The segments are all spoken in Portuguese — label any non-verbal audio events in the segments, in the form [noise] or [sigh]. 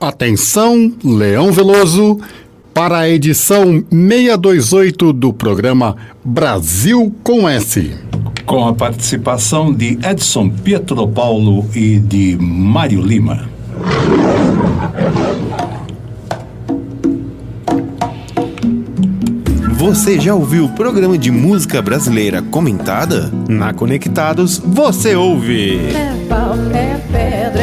Atenção, Leão Veloso, para a edição 628 do programa Brasil com S. Com a participação de Edson Pietro Paulo e de Mário Lima. Você já ouviu o programa de música brasileira comentada? Na Conectados, você ouve. É pau, é pedra,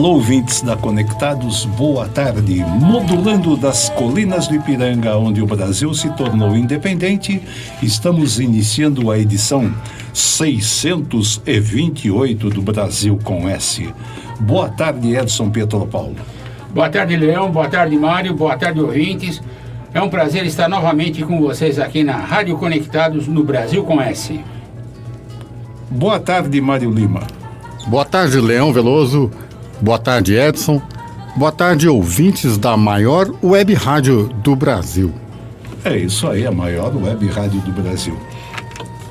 Alô, ouvintes da Conectados, boa tarde. Modulando das colinas do Ipiranga, onde o Brasil se tornou independente, estamos iniciando a edição 628 do Brasil com S. Boa tarde, Edson Pietro Paulo. Boa tarde, Leão. Boa tarde, Mário. Boa tarde, ouvintes. É um prazer estar novamente com vocês aqui na Rádio Conectados no Brasil com S. Boa tarde, Mário Lima. Boa tarde, Leão Veloso. Boa tarde, Edson. Boa tarde, ouvintes da maior web rádio do Brasil. É isso aí, a maior web rádio do Brasil.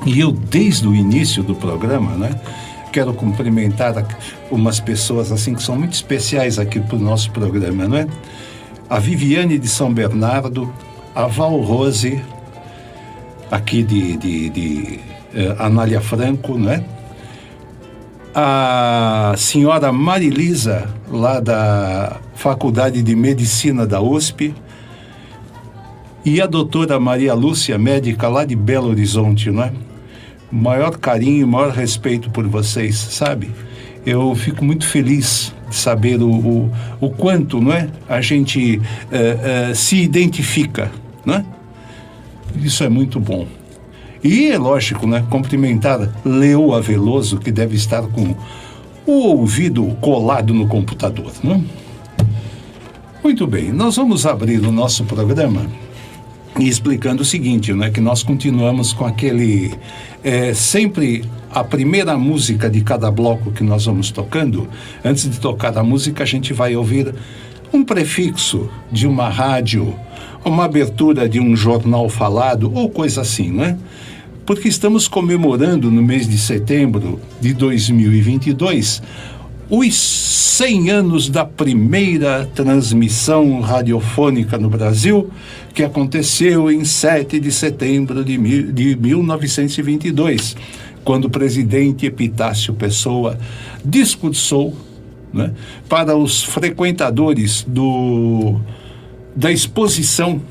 E eu, desde o início do programa, né, quero cumprimentar umas pessoas assim que são muito especiais aqui para o nosso programa, não é? A Viviane de São Bernardo, a Val Rose, aqui de, de, de uh, Anália Franco, não é? A senhora Marilisa, lá da Faculdade de Medicina da USP, e a doutora Maria Lúcia, médica lá de Belo Horizonte, não é? Maior carinho, maior respeito por vocês, sabe? Eu fico muito feliz de saber o, o, o quanto, não é? A gente uh, uh, se identifica, não é? Isso é muito bom. E é lógico, né? Cumprimentar Leoa Veloso, que deve estar com o ouvido colado no computador, né? Muito bem, nós vamos abrir o nosso programa explicando o seguinte, né? Que nós continuamos com aquele é, sempre a primeira música de cada bloco que nós vamos tocando. Antes de tocar a música, a gente vai ouvir um prefixo de uma rádio, uma abertura de um jornal falado ou coisa assim, né? Porque estamos comemorando no mês de setembro de 2022 os 100 anos da primeira transmissão radiofônica no Brasil, que aconteceu em 7 de setembro de, mil, de 1922, quando o presidente Epitácio Pessoa discursou né, para os frequentadores do, da exposição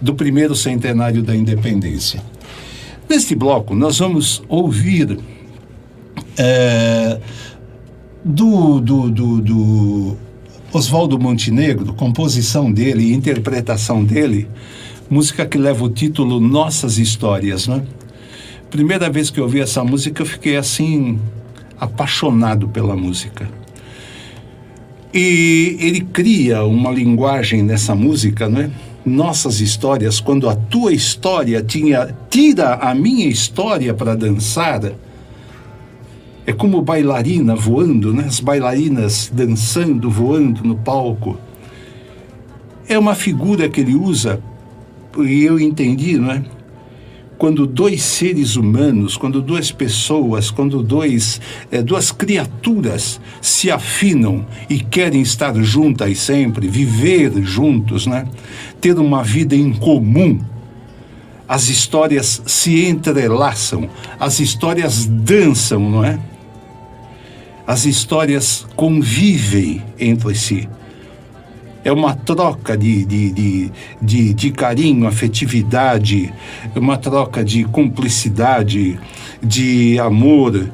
do primeiro centenário da independência. Neste bloco, nós vamos ouvir é, do, do, do, do Oswaldo Montenegro, composição dele interpretação dele, música que leva o título Nossas Histórias, né? Primeira vez que eu ouvi essa música, eu fiquei assim, apaixonado pela música. E ele cria uma linguagem nessa música, né? Nossas histórias, quando a tua história tinha tira a minha história para dançar, é como bailarina voando, né? As bailarinas dançando, voando no palco. É uma figura que ele usa, e eu entendi, não é? Quando dois seres humanos, quando duas pessoas, quando dois, é, duas criaturas se afinam e querem estar juntas sempre, viver juntos, né? ter uma vida em comum, as histórias se entrelaçam, as histórias dançam, não é? As histórias convivem entre si. É uma troca de, de, de, de, de carinho, afetividade, uma troca de cumplicidade, de amor,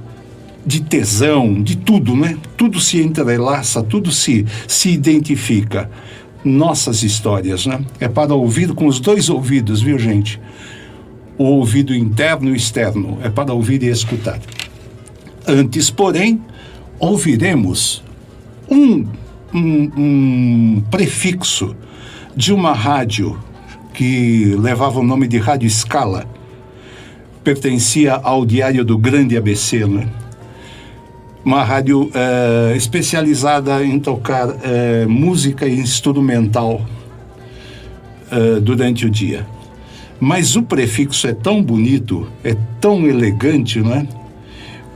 de tesão, de tudo, né? Tudo se entrelaça, tudo se, se identifica. Nossas histórias, né? É para ouvir com os dois ouvidos, viu, gente? O ouvido interno e externo. É para ouvir e escutar. Antes, porém, ouviremos um, um, um prefixo de uma rádio que levava o nome de Rádio Escala. Pertencia ao Diário do Grande ABC, né? uma rádio é, especializada em tocar é, música instrumental é, durante o dia. Mas o prefixo é tão bonito, é tão elegante, não é?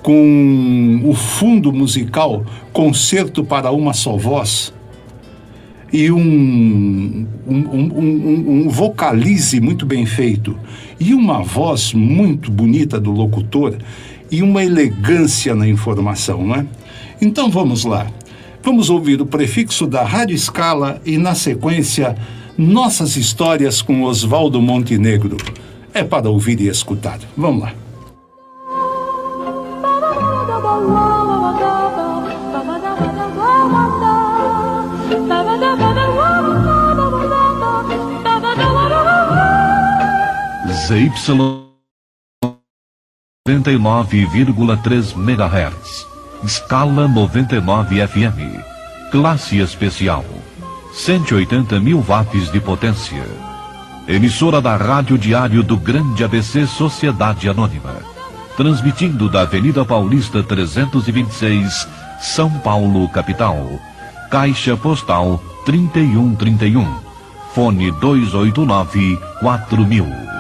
Com o fundo musical, concerto para uma só voz, e um, um, um, um, vocalize muito bem feito, e uma voz muito bonita do locutor, e uma elegância na informação, não é? Então vamos lá. Vamos ouvir o prefixo da Rádio Escala e, na sequência, nossas histórias com Oswaldo Montenegro. É para ouvir e escutar. Vamos lá. ZY 99,3 MHz. Escala 99 FM. Classe especial. 180 mil watts de potência. Emissora da Rádio Diário do Grande ABC Sociedade Anônima. Transmitindo da Avenida Paulista 326, São Paulo, capital. Caixa Postal 3131. Fone 289 4000.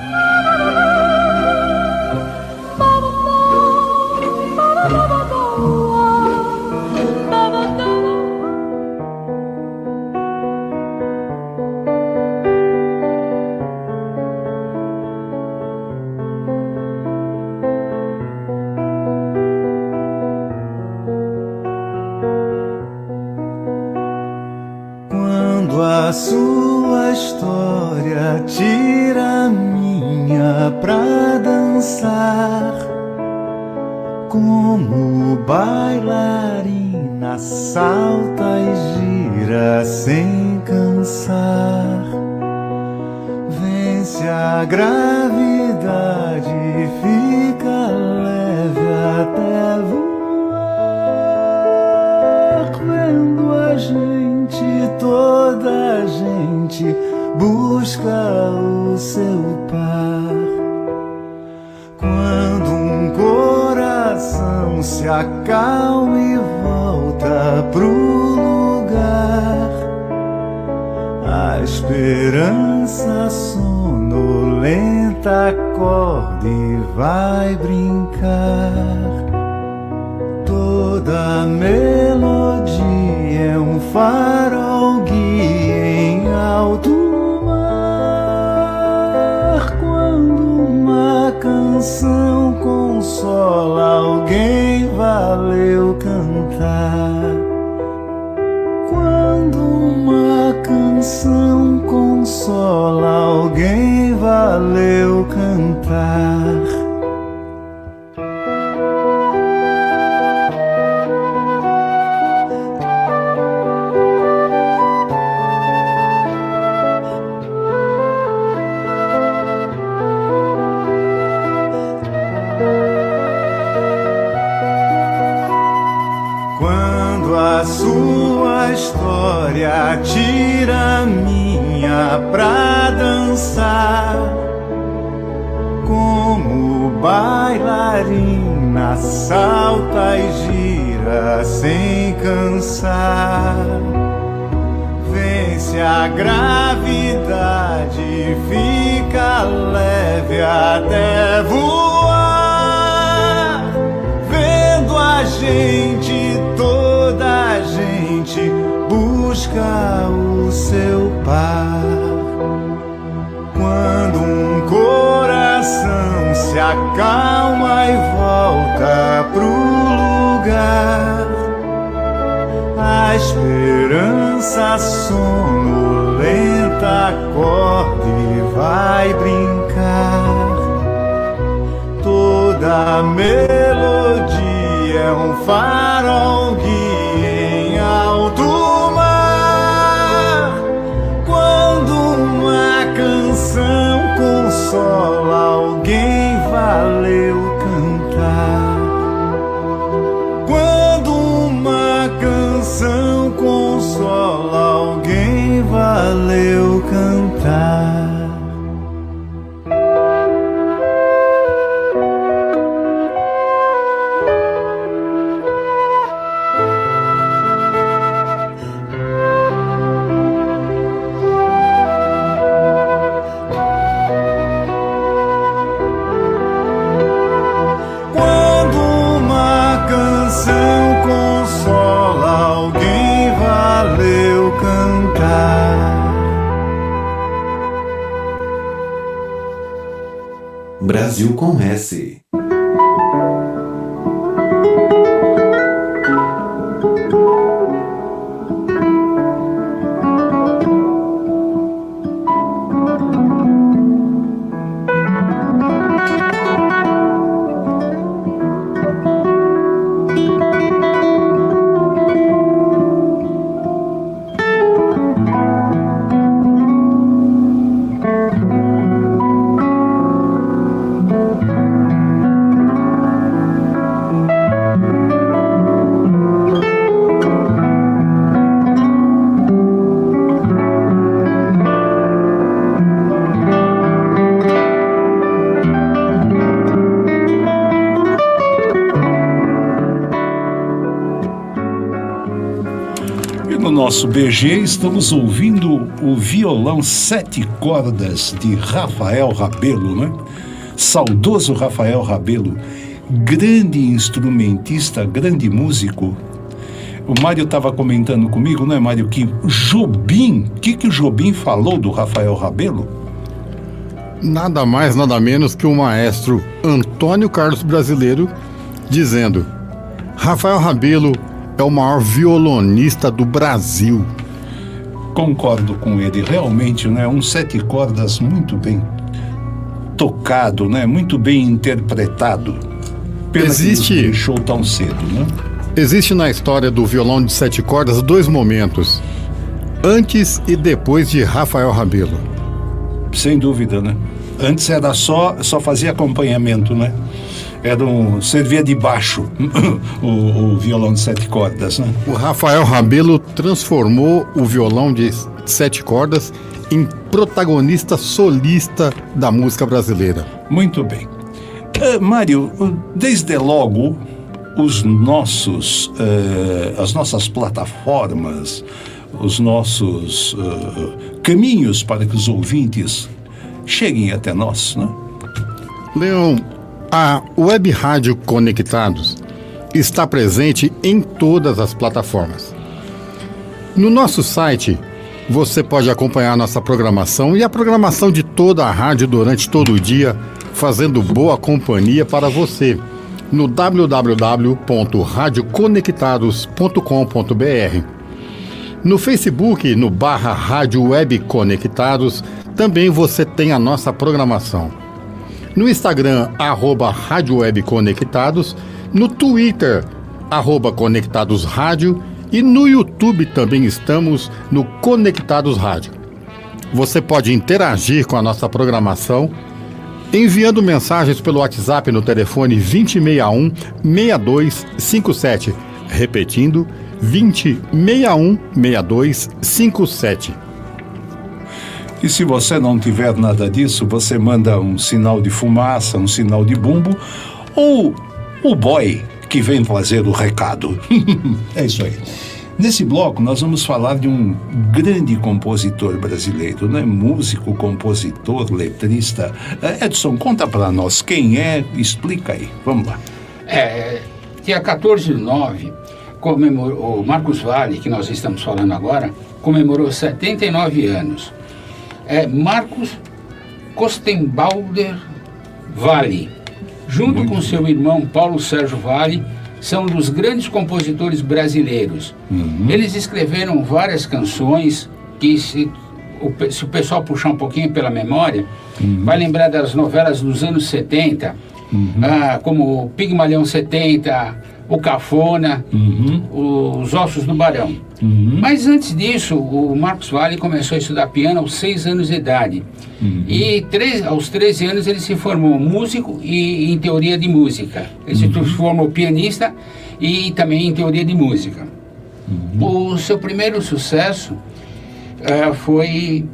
Acalma e volta pro lugar A esperança sonolenta acorda e vai brincar. Toda melodia é um farol canção consola alguém, valeu cantar. Quando uma canção consola alguém, valeu cantar. tira minha pra dançar como bailarina salta e gira sem cansar. Vence a gravidade fica leve até voar. Vendo a gente busca o seu par. Quando um coração se acalma e volta pro lugar, a esperança sonolenta acorda e vai brincar. Toda melodia é um fato. Cantar. Brasil com S. BG estamos ouvindo o violão sete cordas de Rafael Rabelo, né? Saudoso Rafael Rabelo, grande instrumentista, grande músico. O Mário estava comentando comigo, não é, Mário, que Jobim, o que, que o Jobim falou do Rafael Rabelo? Nada mais, nada menos que o maestro Antônio Carlos Brasileiro dizendo: Rafael Rabelo é o maior violonista do Brasil. Concordo com ele, realmente, né? Um sete cordas muito bem tocado, né? Muito bem interpretado. Pena Existe- que deixou tão cedo, né? Existe na história do violão de sete cordas dois momentos: antes e depois de Rafael Rabelo. Sem dúvida, né? Antes era só, só fazia acompanhamento, né? Era um, servia de baixo [laughs] o, o violão de sete cordas, né? O Rafael Rabelo transformou o violão de sete cordas em protagonista solista da música brasileira. Muito bem. Eh, Mário, desde logo, os nossos, eh, as nossas plataformas, os nossos eh, caminhos para que os ouvintes cheguem até nós, né? Leão, a Web Rádio Conectados está presente em todas as plataformas. No nosso site, você pode acompanhar nossa programação e a programação de toda a rádio durante todo o dia, fazendo boa companhia para você no www.radioconectados.com.br. No Facebook, no barra Rádio Web Conectados, também você tem a nossa programação. No Instagram, arroba Rádio Web Conectados, no Twitter, arroba Conectados Rádio e no YouTube também estamos no Conectados Rádio. Você pode interagir com a nossa programação enviando mensagens pelo WhatsApp no telefone 2061 6257, repetindo 2061 6257. E se você não tiver nada disso, você manda um sinal de fumaça, um sinal de bumbo, ou o boy que vem fazer o recado. [laughs] é isso aí. Nesse bloco, nós vamos falar de um grande compositor brasileiro, né? Músico, compositor, letrista. Eh, Edson, conta para nós quem é, explica aí. Vamos lá. É, dia 14 de 9, comemorou, o Marcos Vale, que nós estamos falando agora, comemorou 79 anos. É Marcos Kostenbalder Vale, junto com seu irmão Paulo Sérgio Vale, são dos grandes compositores brasileiros. Eles escreveram várias canções que, se o, se o pessoal puxar um pouquinho pela memória, vai lembrar das novelas dos anos 70, ah, como o Pigmalião 70, o Cafona, os Ossos do Barão. Mas antes disso, o Marcos Valle começou a estudar piano aos seis anos de idade. E três- aos 13 anos ele se formou músico e em teoria de música. Ele se transformou pianista e também em teoria de música. O seu primeiro sucesso eh, foi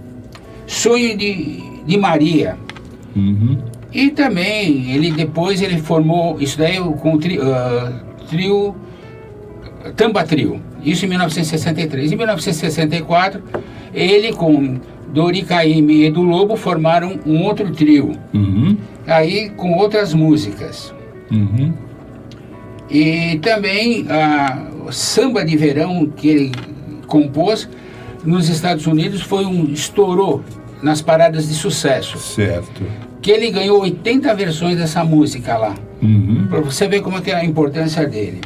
Sonho de, de Maria. E também ele depois ele formou isso daí com tri, ah, trio Tamba Trio, isso em 1963. Em 1964, ele com Dori Caymmi e Edu Lobo formaram um outro trio, Uhum. aí com outras músicas. Uhum. E também a samba de verão que ele compôs nos Estados Unidos foi um estourou nas paradas de sucesso, Certo. que ele ganhou 80 versões dessa música lá. Uhum. Para você ver como é que é a importância dele.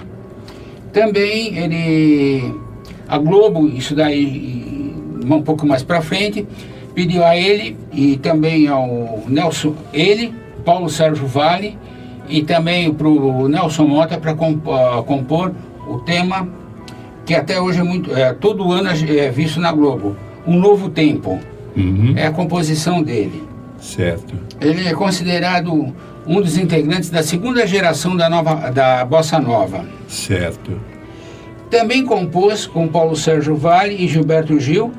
Também ele a Globo, isso daí um pouco mais para frente, pediu a ele e também ao Nelson, ele, Paulo Sérgio Vale e também para o Nelson Mota para compor o tema que até hoje é muito, é, todo ano é visto na Globo, Um Novo Tempo. Uhum. É a composição dele. Certo. Ele é considerado um dos integrantes da segunda geração da, nova, da Bossa Nova. Certo. Também compôs com Paulo Sérgio Vale e Gilberto Gil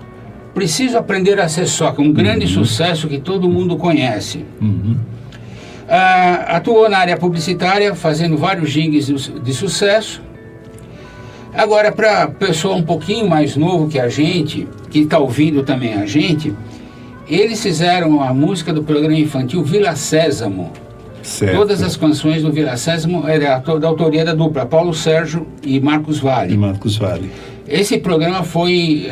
Preciso Aprender a Ser Só, que é um grande sucesso que todo mundo conhece. Uhum. Ah, atuou na área publicitária, fazendo vários jingles de, de sucesso. Agora, para pessoa um pouquinho mais novo que a gente, que está ouvindo também a gente, eles fizeram a música do programa infantil Vila Sésamo. Certo. Todas as canções do Vila Sésamo eram da autoria da dupla Paulo Sérgio e Marcos E Vale. Marcos Vale. Esse programa foi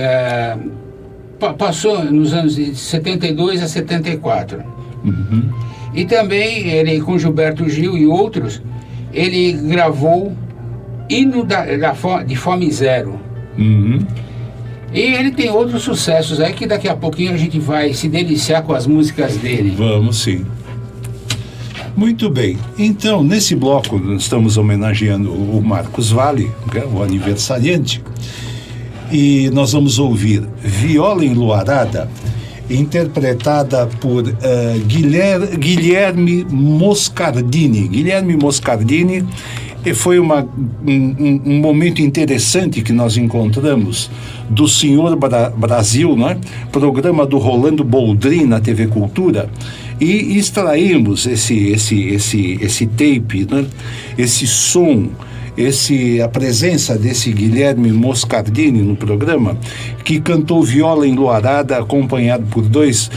pa- passou nos anos de 72 a 74. Uhum. E também ele com Gilberto Gil e outros, ele gravou Hino da, da de Fome Zero. Uhum. E ele tem outros sucessos aí que daqui a pouquinho a gente vai se deliciar com as músicas dele. Vamos sim. Muito bem. Então, nesse bloco, estamos homenageando o Marcos Vale, que é o aniversariante. E nós vamos ouvir Viola Enluarada, interpretada por eh, Guilher- Guilherme Moscardini. Guilherme Moscardini e foi uma, um, um- momento interessante que nós encontramos do Senhor Bra- Brasil, não é? programa do Rolando Boldrin na TV Cultura, e extraímos esse, esse, esse, esse tape, né? esse som, esse, a presença desse Guilherme Moscardini no programa, que cantou viola enluarada, acompanhado por dois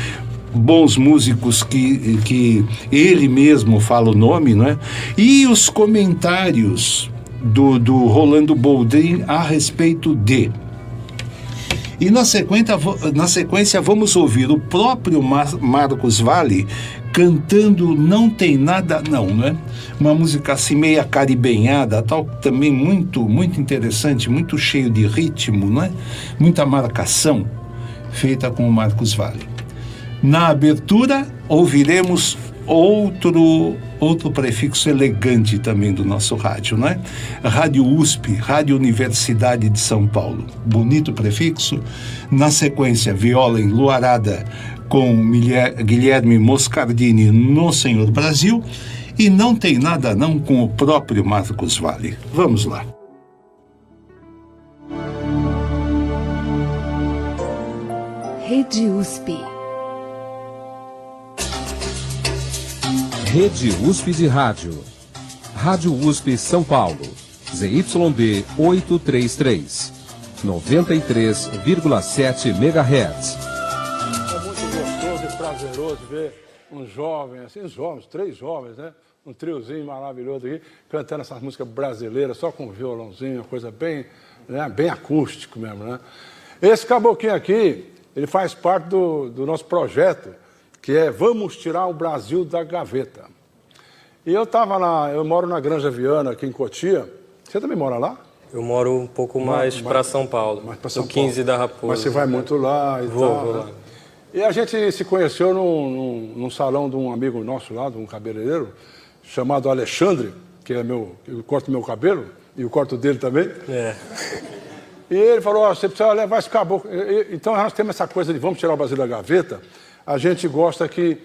bons músicos que, que ele mesmo fala o nome, não é? E os comentários do, do Rolando Boldrin a respeito de. E na sequência, na sequência vamos ouvir o próprio Mar- Marcos Vale cantando Não Tem Nada Não, né? Uma música assim meia caribenhada, tal, também muito, muito interessante, muito cheio de ritmo, né? Muita marcação feita com o Marcos Vale. Na abertura, ouviremos outro outro prefixo elegante também do nosso rádio, né? Rádio USP, Rádio Universidade de São Paulo. Bonito prefixo. Na sequência, viola enluarada com Milhe- Guilherme Moscardini no Senhor Brasil. E não tem nada não com o próprio Marcos Vale. Vamos lá. Rede USP. Rede USP de Rádio. Rádio USP São Paulo. ZYD 833. 93,7 MHz. É muito gostoso e prazeroso ver um jovem, assim, uns jovens, três jovens, né? Um triozinho maravilhoso aqui, cantando essas músicas brasileiras, só com violãozinho, uma coisa bem, né? bem acústico mesmo, né? Esse caboclinho aqui, ele faz parte do, do nosso projeto, que é Vamos Tirar o Brasil da Gaveta. E eu estava na, eu moro na Granja Viana, aqui em Cotia, Você também mora lá? Eu moro um pouco mais mais- para São Paulo, Mais São no 15 da. Raposa. Mas você vai muito lá e Vou, tal. vou né? lá. E a gente se conheceu num, num- num salão de um amigo nosso lá, de um cabeleireiro, chamado Alexandre, que é meu, eu corto meu cabelo, e o corto dele também. É. E ele falou, ó, você precisa levar esse caboclo. E- Então nós temos essa coisa de vamos tirar o Brasil da gaveta. A gente gosta que,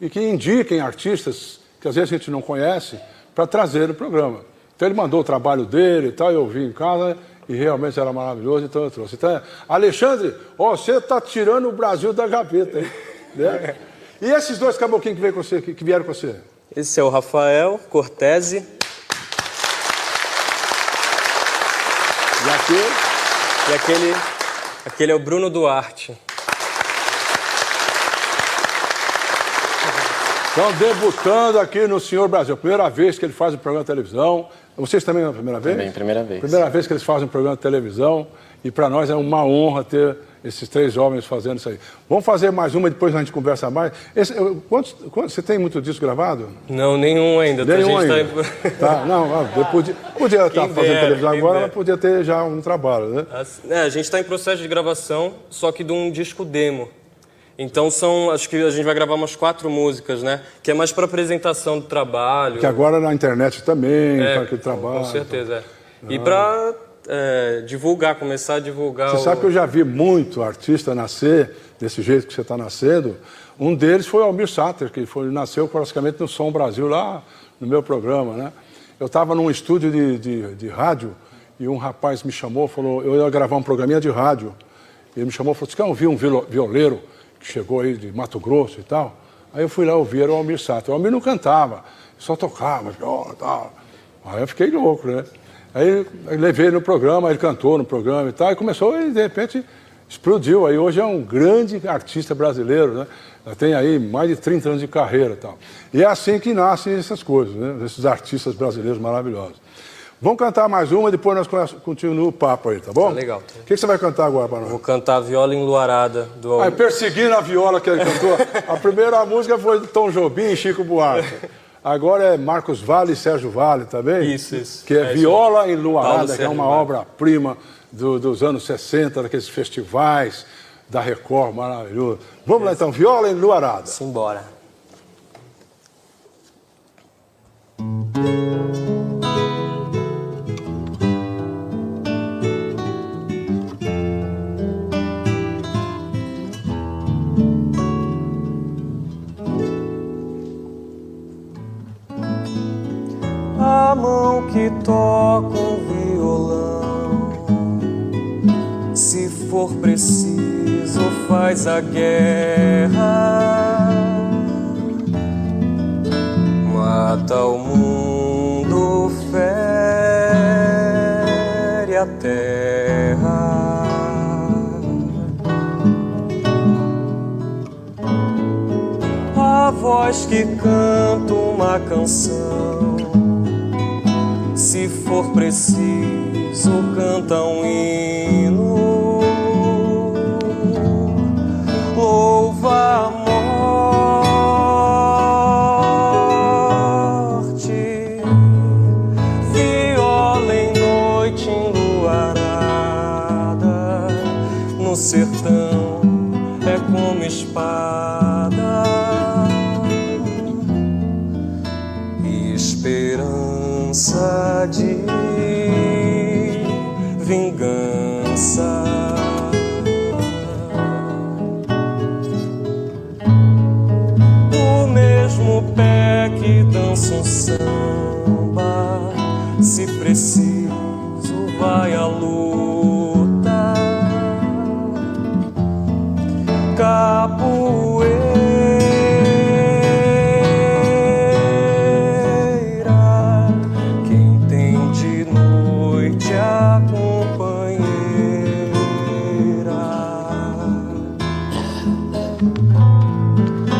e que indiquem artistas que às vezes a gente não conhece para trazer no programa. Então ele mandou o trabalho dele e tal, eu vi em casa e realmente era maravilhoso, então eu trouxe. Então, Alexandre, ó, você está tirando o Brasil da gaveta. [laughs] Né? E esses dois caboclinhos que, veio com você, que vieram com você? Esse é o Rafael Cortese. E aquele? E aquele, aquele é o Bruno Duarte. Estão debutando aqui no Senhor Brasil. Primeira vez que ele faz um programa de televisão. Vocês também é a primeira vez? Também, primeira vez. Primeira vez que eles fazem um programa de televisão. E para nós é uma honra ter esses três jovens fazendo isso aí. Vamos fazer mais uma e depois a gente conversa mais. Esse, quantos, quantos- você tem muito disco gravado? Não, nenhum ainda. tá? Nenhum a gente ainda. Tá... Tá, não, podia, podia estar Quem fazendo dera, televisão agora, mas podia ter já um trabalho, né? As- é, a gente está em processo de gravação, só que de um disco demo. Então são, acho que a gente vai gravar umas quatro músicas, né? Que é mais para apresentação do trabalho. Que agora na internet também, É, para aquele trabalho. Com certeza, é. E para divulgar, começar a divulgar Você o... sabe que eu já vi muito artista nascer desse jeito que você está nascendo. Um deles foi o Almir Sater, que foi, nasceu praticamente no Som Brasil, lá no meu programa, né? Eu estava num estúdio de, de, de rádio e um rapaz me chamou, falou, eu ia gravar um programinha de rádio. Ele me chamou e falou, você quer ouvir um violeiro que chegou aí de Mato Grosso e tal? Aí eu fui lá ouvir, o Almir Sater. O Almir não cantava, só tocava, viola e tal. Aí eu fiquei louco, né? Aí levei no programa, ele cantou no programa e tal, e começou e de repente explodiu. Aí hoje é um grande artista brasileiro, né? Já tem aí mais de 30 anos de carreira e tal. E é assim que nascem essas coisas, né? Esses artistas brasileiros maravilhosos. Vamos cantar mais uma e depois nós continuamos o papo aí, tá bom? Tá legal. O que, que você vai cantar agora para nós? Vou cantar Viola Enluarada, do... Ah, perseguindo a viola que ele cantou. A primeira música foi do Tom Jobim e Chico Buarque. Agora é Marcos Vale e Sérgio Vale, tá bem? Isso, isso. Que é, É isso Viola aí. Enluarada, que é uma obra-prima do- dos anos 60, daqueles festivais da Record, maravilhoso. Vamos lá então, Viola Enluarada. Simbora. A que toca um violão, se for preciso, faz a guerra, mata o mundo, fere a terra. A voz que canta uma canção se for preciso, canta um hino. Louva a morte, viola em noite enluarada. No sertão é como espada esperança Capoeira, quem tem de noite a companheira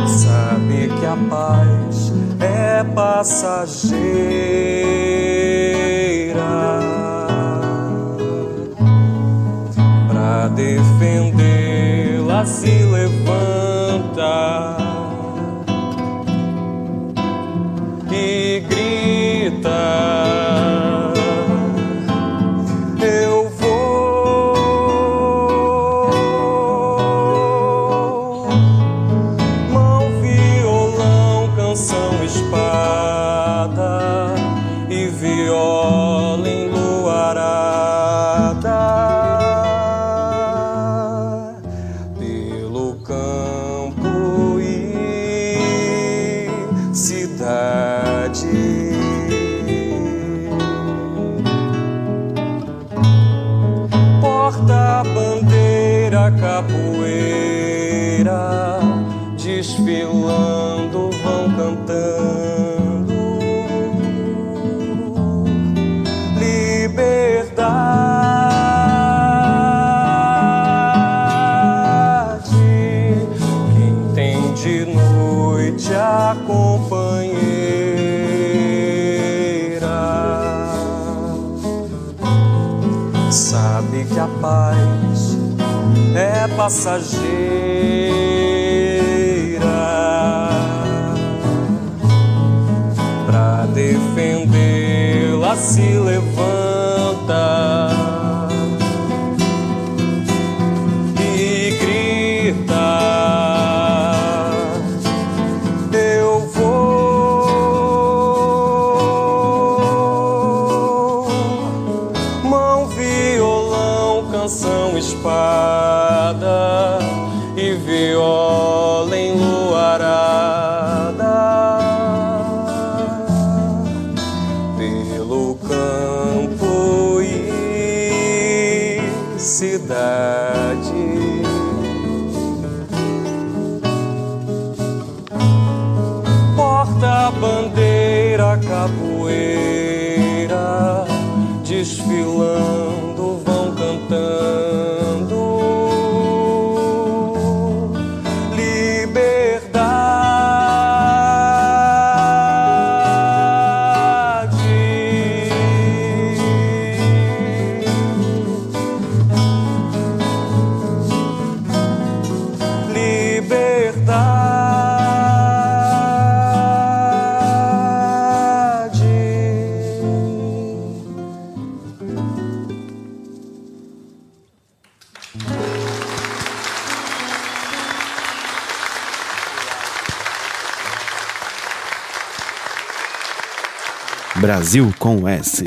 sabe que a paz é passageira. сили é Brasil com S.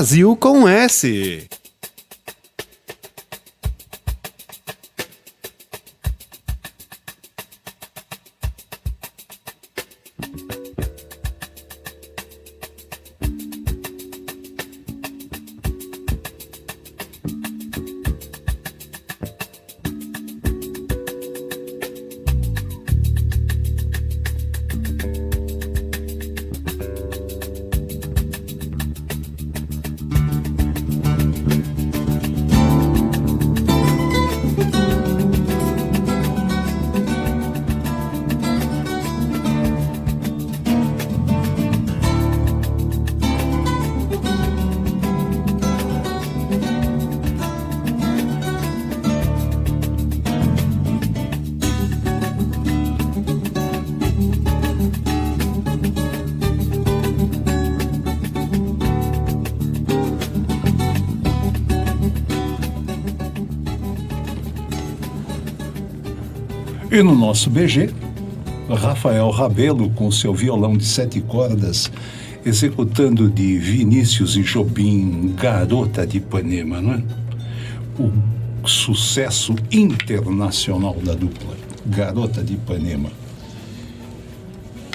Brasil com S. E no nosso BG, Rafael Rabelo com seu violão de sete cordas, executando de Vinícius e Jobim, Garota de Ipanema, não é? O sucesso internacional da dupla, Garota de Ipanema.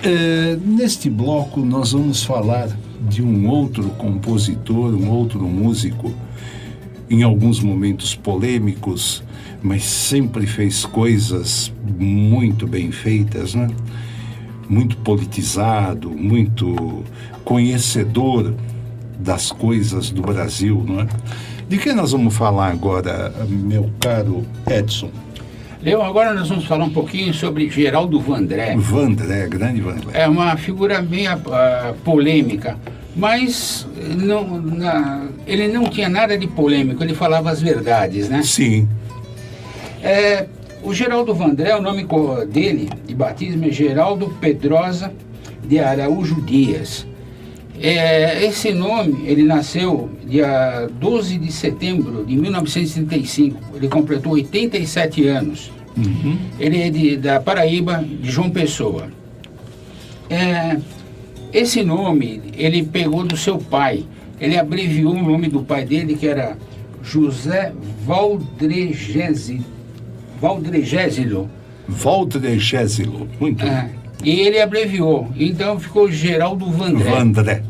É, neste bloco, nós vamos falar de um outro compositor, um outro músico, em alguns momentos polêmicos, mas sempre fez coisas muito bem feitas, né? Muito politizado, muito conhecedor das coisas do Brasil, não é? De que nós vamos falar agora, meu caro Edson? Leão, agora nós vamos falar um pouquinho sobre Geraldo Vandré. Vandré, grande Vandré. É uma figura meio ah, polêmica, mas não, na- ele não tinha nada de polêmico, ele falava as verdades, né? Sim. É, o Geraldo Vandré, o nome dele de batismo é Geraldo Pedrosa de Araújo Dias. É, esse nome, ele nasceu dia 12 de setembro de 1935. Ele completou 87 anos. Ele é de, da Paraíba, de João Pessoa. É, esse nome ele pegou do seu pai. Ele abreviou o nome do pai dele, que era José Valdregésilo. Valdregésilo. Valdregésilo, muito É, e ele abreviou. Então ficou Geraldo Vandré. Vandré.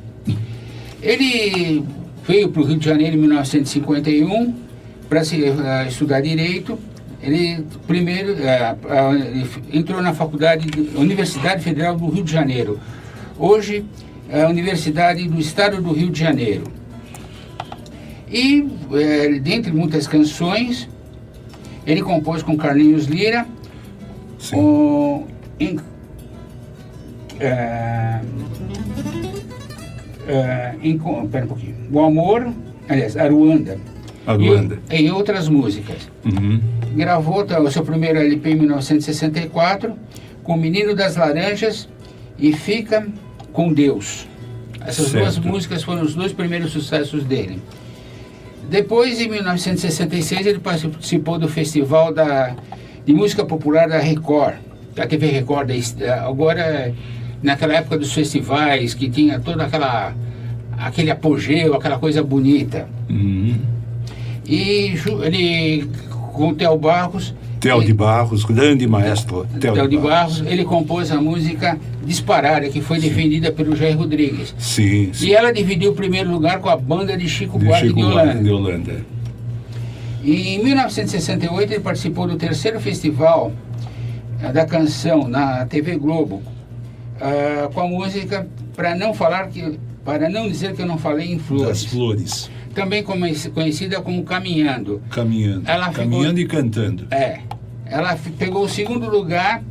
Ele veio para o Rio de Janeiro em 1951 para eh, estudar direito. Ele primeiro eh, entrou na faculdade, de- Universidade Federal do Rio de Janeiro. Hoje é a Universidade do Estado do Rio de Janeiro. E eh, dentre muitas canções, ele compôs com Carlinhos Lira, o em- eh, eh, em, pera um pouquinho. O Amor, aliás, Aruanda. Aruanda. E, e outras músicas. Uhum. Gravou o seu primeiro LP em 1964 com o Menino das Laranjas e Fica com Deus. Essas duas Certo. músicas foram os dois primeiros sucessos dele. Depois, em 1966, ele participou do Festival da, de Música Popular da Record, da TV Record. Agora, naquela época dos festivais, que tinha toda aquela aquele apogeu, aquela coisa bonita. E ju- ele, com o Theo Barros, Theo de Barros, grande maestro. Theo Theo de Barros, ele compôs a música Disparada, que foi defendida pelo Jair Rodrigues. Sim, sim. E ela dividiu o primeiro lugar com a banda de Chico De Buarque Chico de Holanda. de Holanda. E em 1968 ele participou do terceiro festival eh, da canção na TV Globo, ah, com a música para não falar que para não dizer que eu não falei em Das flores, flores. também conhecida como Caminhando. Caminhando. Ela ficou- Caminhando e cantando. É, ela pegou o segundo lugar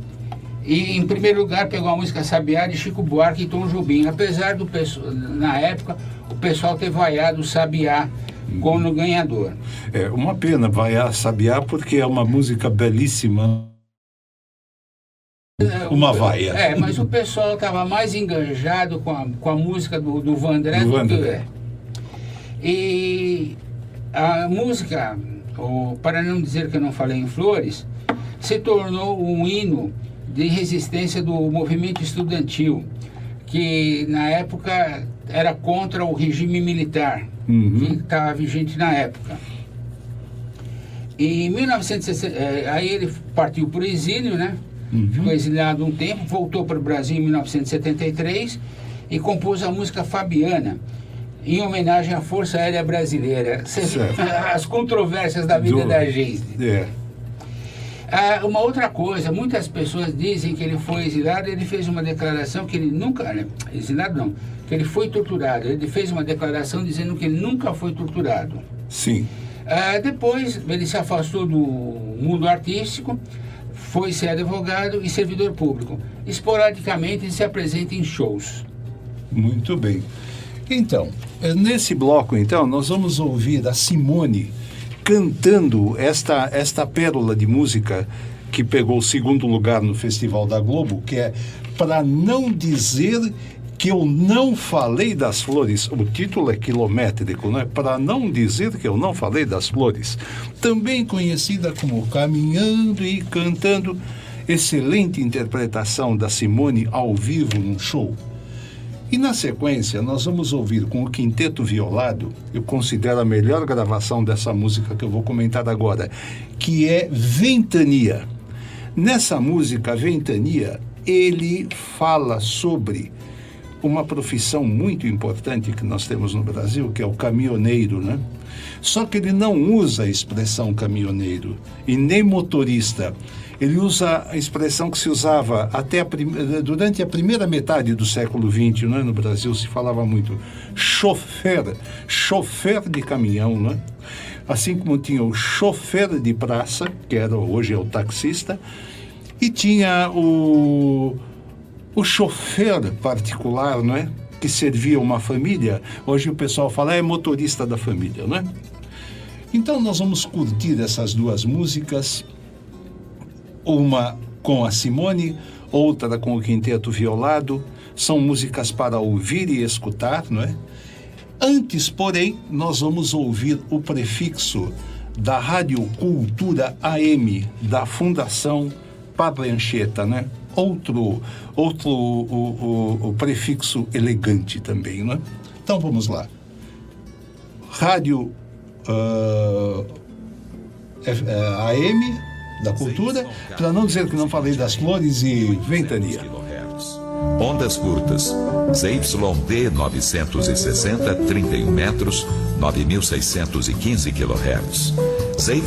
e em primeiro lugar pegou a música Sabiá de Chico Buarque e Tom Jobim, apesar do pessoal, na época o pessoal ter vaiado o Sabiá como ganhador. É uma pena vaiar Sabiá porque é uma música belíssima. Uma vaia. É, mas o pessoal estava mais enganjado com a, com a música do, do Vandré Do do, que é. E a música, o Para Não Dizer Que Eu Não Falei em Flores, se tornou um hino de resistência do movimento estudantil, que na época era contra o regime militar, que estava vigente na época. Em 1960, eh, aí ele partiu para o exílio, né? Ficou exilado um tempo, voltou para o Brasil em 1973 e compôs a música Fabiana, em homenagem à Força Aérea Brasileira. [laughs] As controvérsias da vida Do- da gente. É. Ah, uma outra coisa, muitas pessoas dizem que ele foi exilado, ele fez uma declaração que ele nunca. né, Exilado não, que ele foi torturado. Ele fez uma declaração dizendo que ele nunca foi torturado. Sim. Ah, depois ele se afastou do mundo artístico, foi ser advogado e servidor público. Esporadicamente ele se apresenta em shows. Muito bem. Então, eh, nesse bloco, então, nós vamos ouvir a Simone cantando esta, esta pérola de música que pegou o segundo lugar no Festival da Globo, que é Para Não Dizer que eu não falei das flores. O título é quilométrico, não é? Para não dizer que eu não falei das flores. Também conhecida como Caminhando e Cantando. Excelente interpretação da Simone ao vivo num show. E na sequência, nós vamos ouvir com o Quinteto Violado, eu considero a melhor gravação dessa música que eu vou comentar agora, que é Ventania. Nessa música, Ventania, ele fala sobre uma profissão muito importante que nós temos no Brasil, que é o caminhoneiro, né? Só que ele não usa a expressão caminhoneiro e nem motorista. Ele usa a expressão que se usava até a prim- durante a primeira metade do século XX, né? no Brasil se falava muito chofer, chofer de caminhão, né? assim como tinha o chofer de praça, que era hoje é o taxista, e tinha o, o chofer particular, não é? Que servia uma família. Hoje o pessoal fala é motorista da família, não é? Então nós vamos curtir essas duas músicas, uma com a Simone, outra com o Quinteto Violado. São músicas para ouvir e escutar, não é? Antes, porém, nós vamos ouvir o prefixo da Rádio Cultura AM da Fundação Pablo Anchieta, né? Outro, outro o, o- o prefixo elegante também, né? Então vamos lá. Rádio ah, F- ah, AM da Cultura, para não dizer que não falei das flores e ventania. Ondas curtas. ZYD 960, 31 metros, 9.615 kHz. ZYE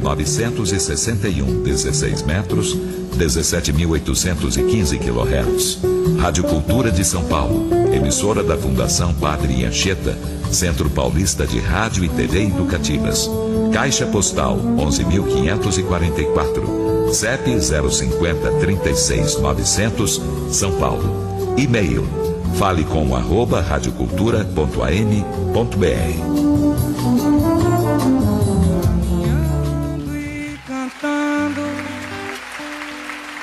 961, 16 metros, 17.815 kHz. Rádio Cultura de São Paulo, emissora da Fundação Padre Anchieta, Centro Paulista de Rádio e TV Educativas. Caixa Postal 11.544. CEP 050 36 900, São Paulo. E-mail fale com arroba radiocultura.am.br.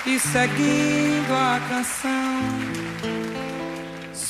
e seguindo a canção.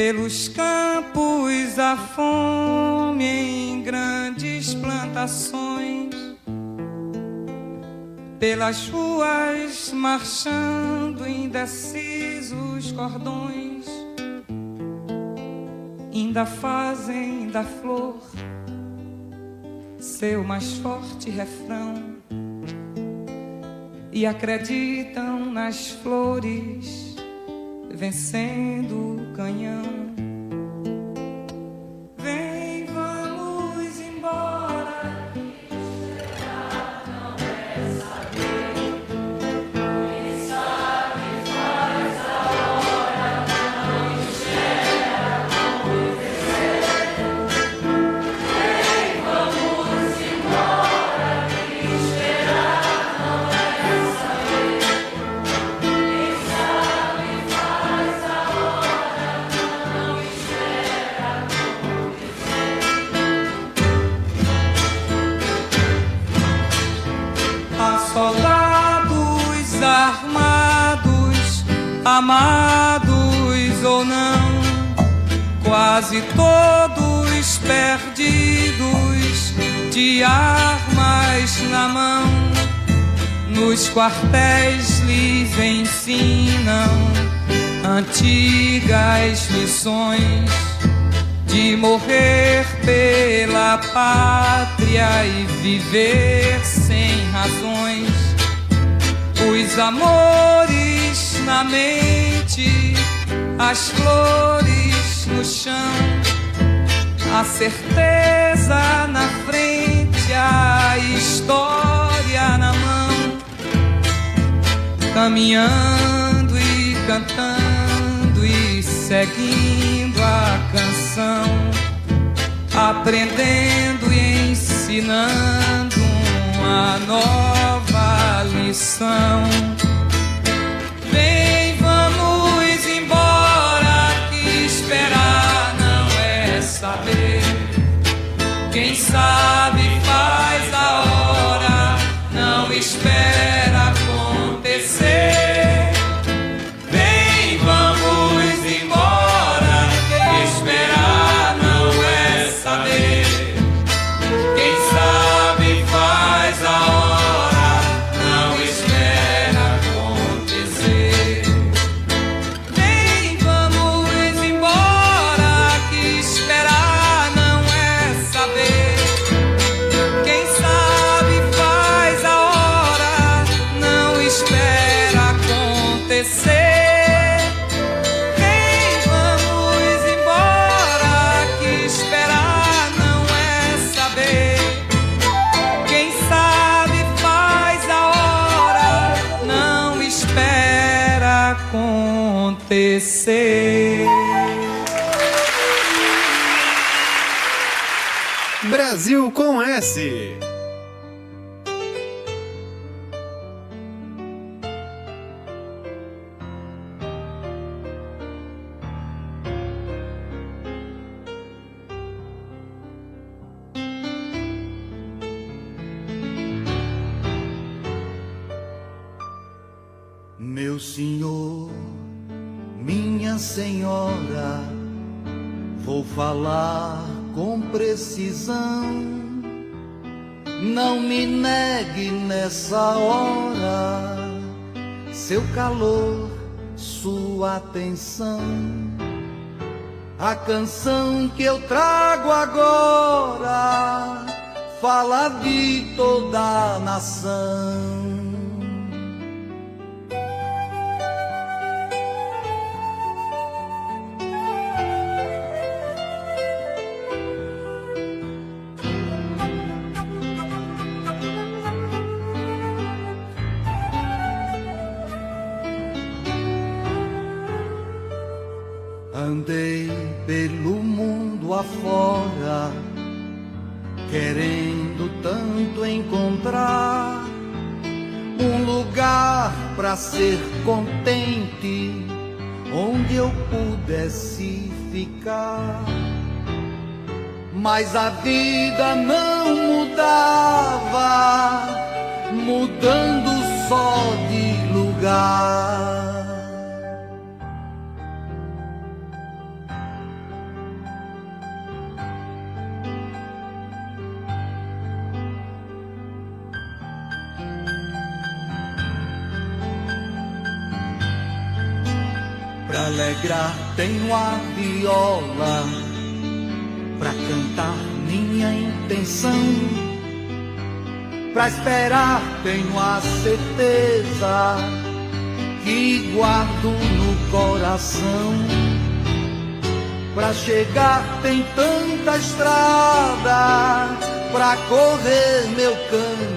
pelos campos a fome em grandes plantações, pelas ruas marchando indecisos cordões, ainda fazem da flor seu mais forte refrão. E acreditam nas flores vencendo o canhão. Quase todos perdidos, de armas na mão. Nos quartéis lhes ensinam antigas lições de morrer pela pátria e viver sem razões. Os amores na mente, as flores no chão, a certeza na frente, a história na mão, caminhando e cantando e seguindo a canção, aprendendo e ensinando uma nova lição. Meu senhor, minha senhora, vou falar com precisão. Não me negue nessa hora seu calor, sua atenção. A canção que eu trago agora fala de toda a nação. Ser contente, onde eu pudesse ficar. Mas a vida não mudava, mudando só de lugar. Alegrar tenho a viola, pra cantar minha intenção. Pra esperar tenho a certeza que guardo no coração. Pra chegar tem tanta estrada, pra correr meu caminhão.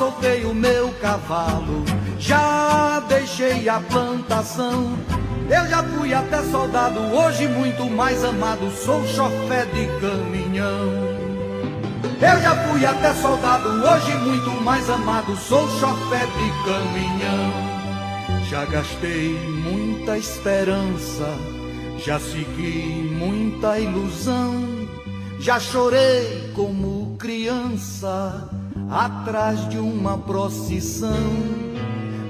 Soltei o meu cavalo, já deixei a plantação. Eu já fui até soldado, hoje muito mais amado, sou chofé de caminhão. Eu já fui até soldado, hoje muito mais amado, sou chofé de caminhão. Já gastei muita esperança, já segui muita ilusão, já chorei como criança atrás de uma procissão.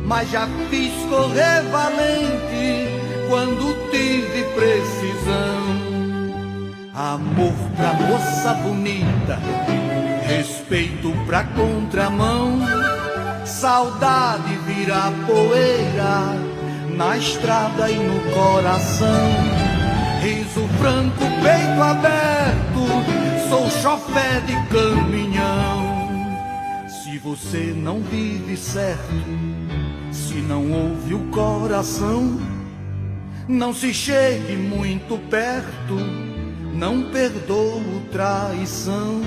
Mas já fiz correr valente quando tive precisão. Amor pra moça bonita, respeito pra contramão. Saudade vira poeira na estrada e no coração. Riso franco, peito aberto, sou chofé de caminhão. Você não vive certo, se não ouve o coração, não se chegue muito perto, não perdoo traição.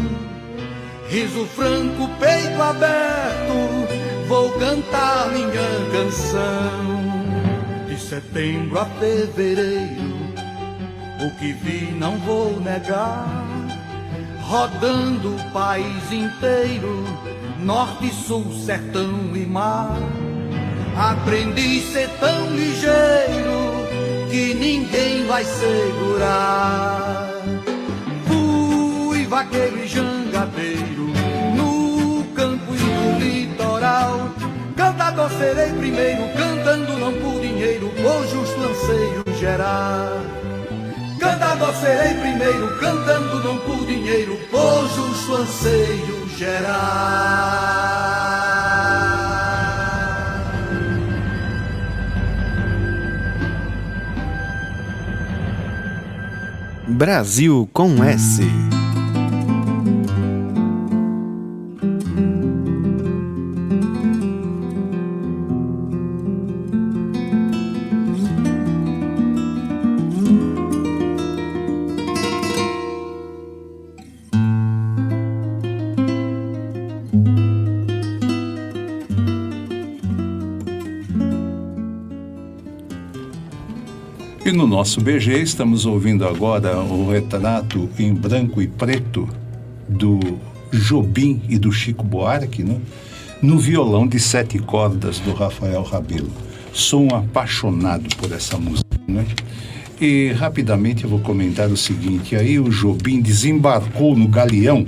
Riso franco, peito aberto, vou cantar minha canção. De setembro a fevereiro, o que vi não vou negar. Rodando o país inteiro, norte, sul, sertão e mar. Aprendi a ser tão ligeiro que ninguém vai segurar. Fui vaqueiro e jangadeiro no campo e no litoral. Cantador serei primeiro, cantando não por dinheiro, por justo anseio gerar. Cantador serei primeiro, cantando não por dinheiro, por justo anseio gerar. Brasil com S. nosso BG estamos ouvindo agora o retrato em branco e preto do Jobim e do Chico Buarque, né? no violão de sete cordas do Rafael Rabelo. Sou um apaixonado por essa música. Né? E rapidamente eu vou comentar o seguinte: aí o Jobim desembarcou no galeão,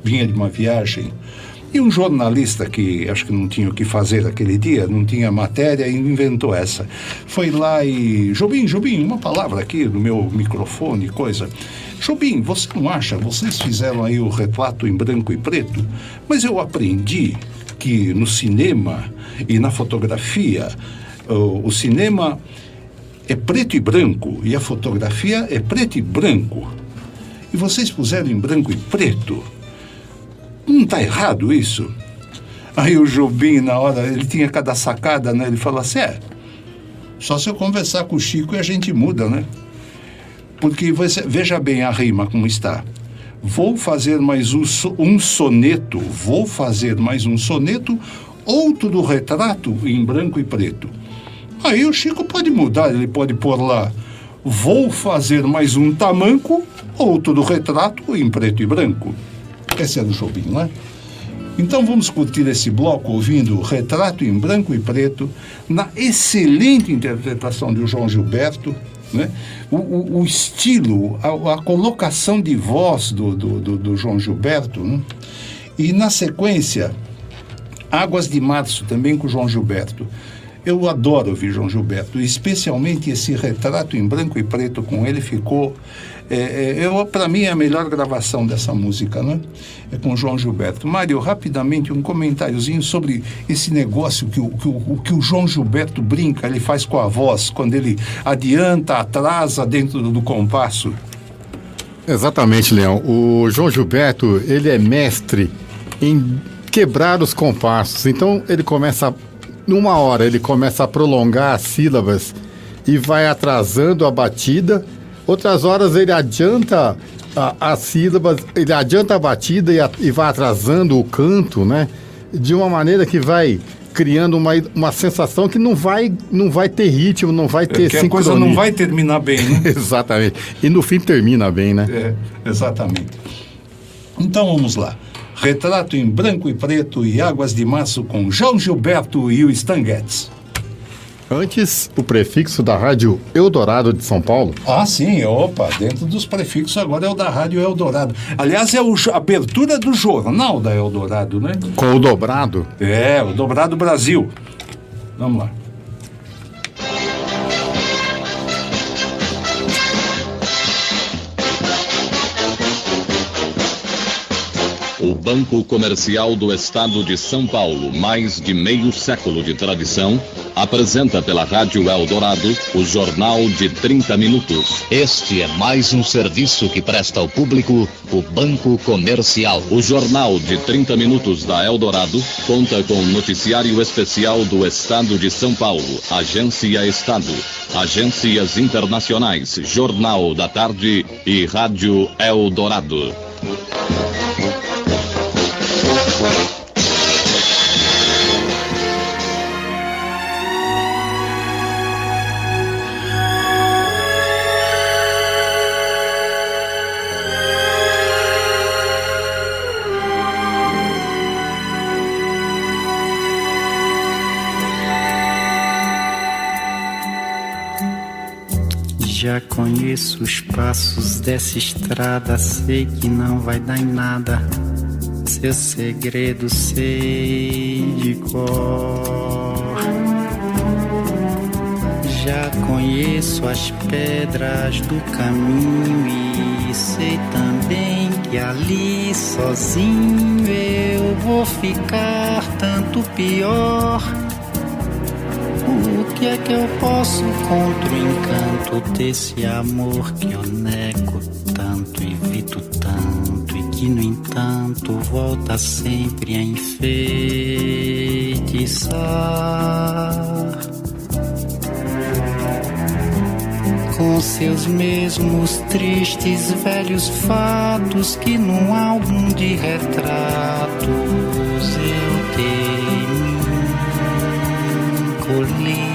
vinha de uma viagem, e um jornalista que acho que não tinha o que fazer aquele dia, não tinha matéria, inventou essa. Foi lá e. Jobim, Jobim, uma palavra aqui no meu microfone, coisa. Jobim, você não acha? Vocês fizeram aí o retrato em branco e preto, mas eu aprendi que no cinema e na fotografia, o, o cinema é preto e branco e a fotografia é preto e branco. E vocês puseram em branco e preto. Não está errado isso? Aí o Jobim, na hora, ele tinha cada sacada, né? Ele falou assim: é, só se eu conversar com o Chico e a gente muda, né? Porque você, veja bem a rima como está. Vou fazer mais um, um soneto, vou fazer mais um soneto outro retrato em branco e preto. Aí o Chico pode mudar, ele pode pôr lá, vou fazer mais um tamanco, outro retrato em preto e branco. Esse é do Jobim, não é? Então vamos curtir esse bloco ouvindo Retrato em Branco e Preto, na excelente interpretação do João Gilberto, né? o, o, o estilo, a, a colocação de voz do, do, do, do João Gilberto, né? e na sequência, Águas de Março, também com o João Gilberto. Eu adoro ouvir João Gilberto, especialmente esse retrato em branco e preto com ele ficou. É, é, para mim é a melhor gravação dessa música, né? É com João Gilberto. Mário, rapidamente um comentáriozinho sobre esse negócio que o, que, o, que o João Gilberto brinca, ele faz com a voz, quando ele adianta, atrasa dentro do, do compasso. Exatamente, Leão. O João Gilberto, ele é mestre em quebrar os compassos. Então ele começa, numa hora, ele começa a prolongar as sílabas e vai atrasando a batida. Outras horas ele adianta a- as sílabas, ele adianta a batida e, a- e vai atrasando o canto, né? De uma maneira que vai criando uma, uma sensação que não vai, não vai ter ritmo, não vai ter É que a coisa não vai terminar bem, né? [laughs] Exatamente. E no fim termina bem, né? É, exatamente. Então vamos lá. Retrato em branco e preto e águas de março com João Gilberto e o Stan Getz. Antes, o prefixo da Rádio Eldorado de São Paulo. Ah, sim, opa, dentro dos prefixos agora é o da Rádio Eldorado. Aliás, é o a abertura do jornal da Eldorado, né? Com o dobrado. É, o Dobrado Brasil. Vamos lá. Banco Comercial do Estado de São Paulo, mais de meio século de tradição, apresenta pela Rádio Eldorado o Jornal de 30 Minutos. Este é mais um serviço que presta ao público o Banco Comercial. O Jornal de 30 Minutos da Eldorado conta com noticiário especial do Estado de São Paulo, Agência Estado, agências internacionais, Jornal da Tarde e Rádio Eldorado. Thank you. Já conheço os passos dessa estrada, sei que não vai dar em nada. Seu segredo sei de cor. Já conheço as pedras do caminho e sei também que ali sozinho eu vou ficar tanto pior. O que é que eu posso contra o encanto desse amor que eu nego tanto, evito tanto e que no entanto volta sempre a enfeitiçar? Com seus mesmos tristes velhos fatos que num álbum de retratos eu tenho colecionar.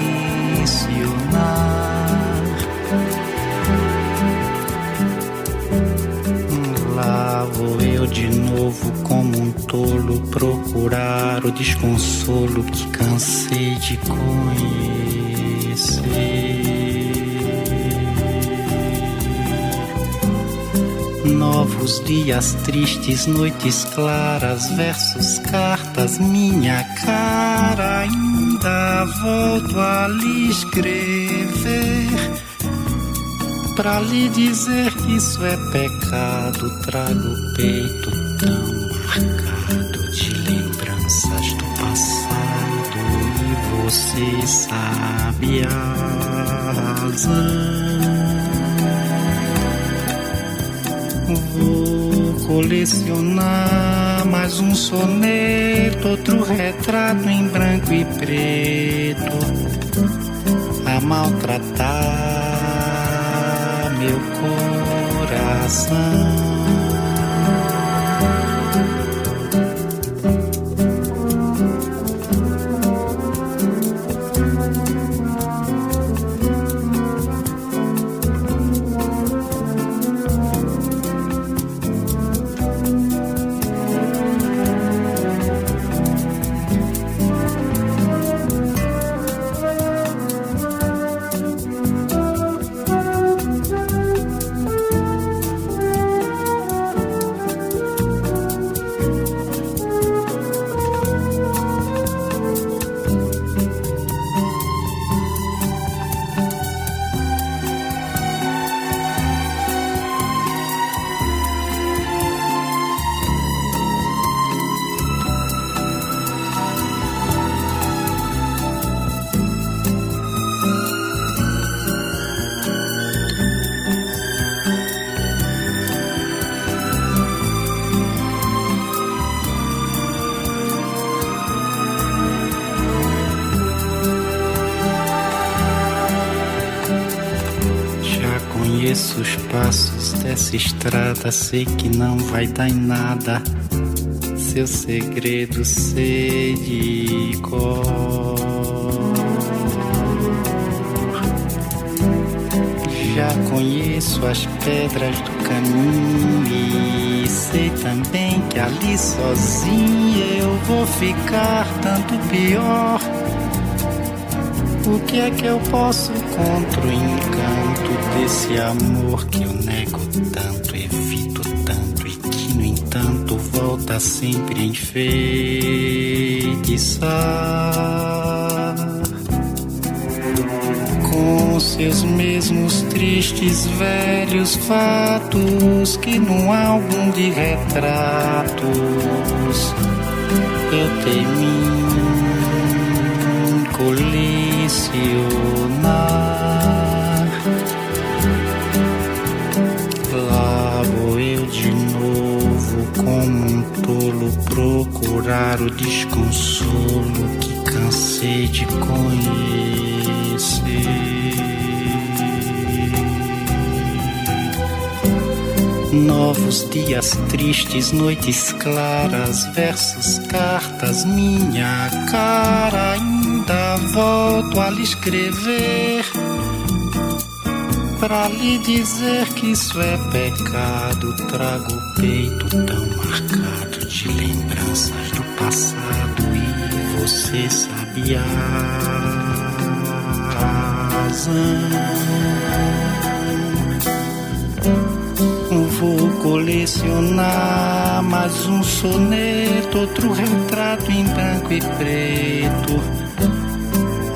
Eu de novo como um tolo procurar o desconsolo que cansei de conhecer. Novos dias tristes, noites claras, versos, cartas, minha cara ainda volto a lhe escrever. Pra lhe dizer que isso é pecado, trago o peito tão marcado de lembranças do passado e você sabe a razão. Vou colecionar mais um soneto, outro retrato em branco e preto, a maltratar meu coração. Estrada, sei que não vai dar em nada. Seu segredo sei de cor. Já conheço as pedras do caminho e sei também que ali sozinho eu vou ficar tanto pior. O que é que eu posso contra o encanto desse amor que eu nego tanto, evito tanto e que, no entanto, volta sempre a enfeitiçar? Com seus mesmos tristes velhos fatos que num álbum de retratos eu temi colecionar. Lá vou eu de novo, como um tolo, procurar o desconsolo que cansei de conhecer. Novos dias tristes, noites claras, versos, cartas, minha cara ainda volto a lhe escrever. Pra lhe dizer que isso é pecado, trago o peito tão marcado de lembranças do passado e você sabe a razão. Vou colecionar mais um soneto, outro retrato em branco e preto,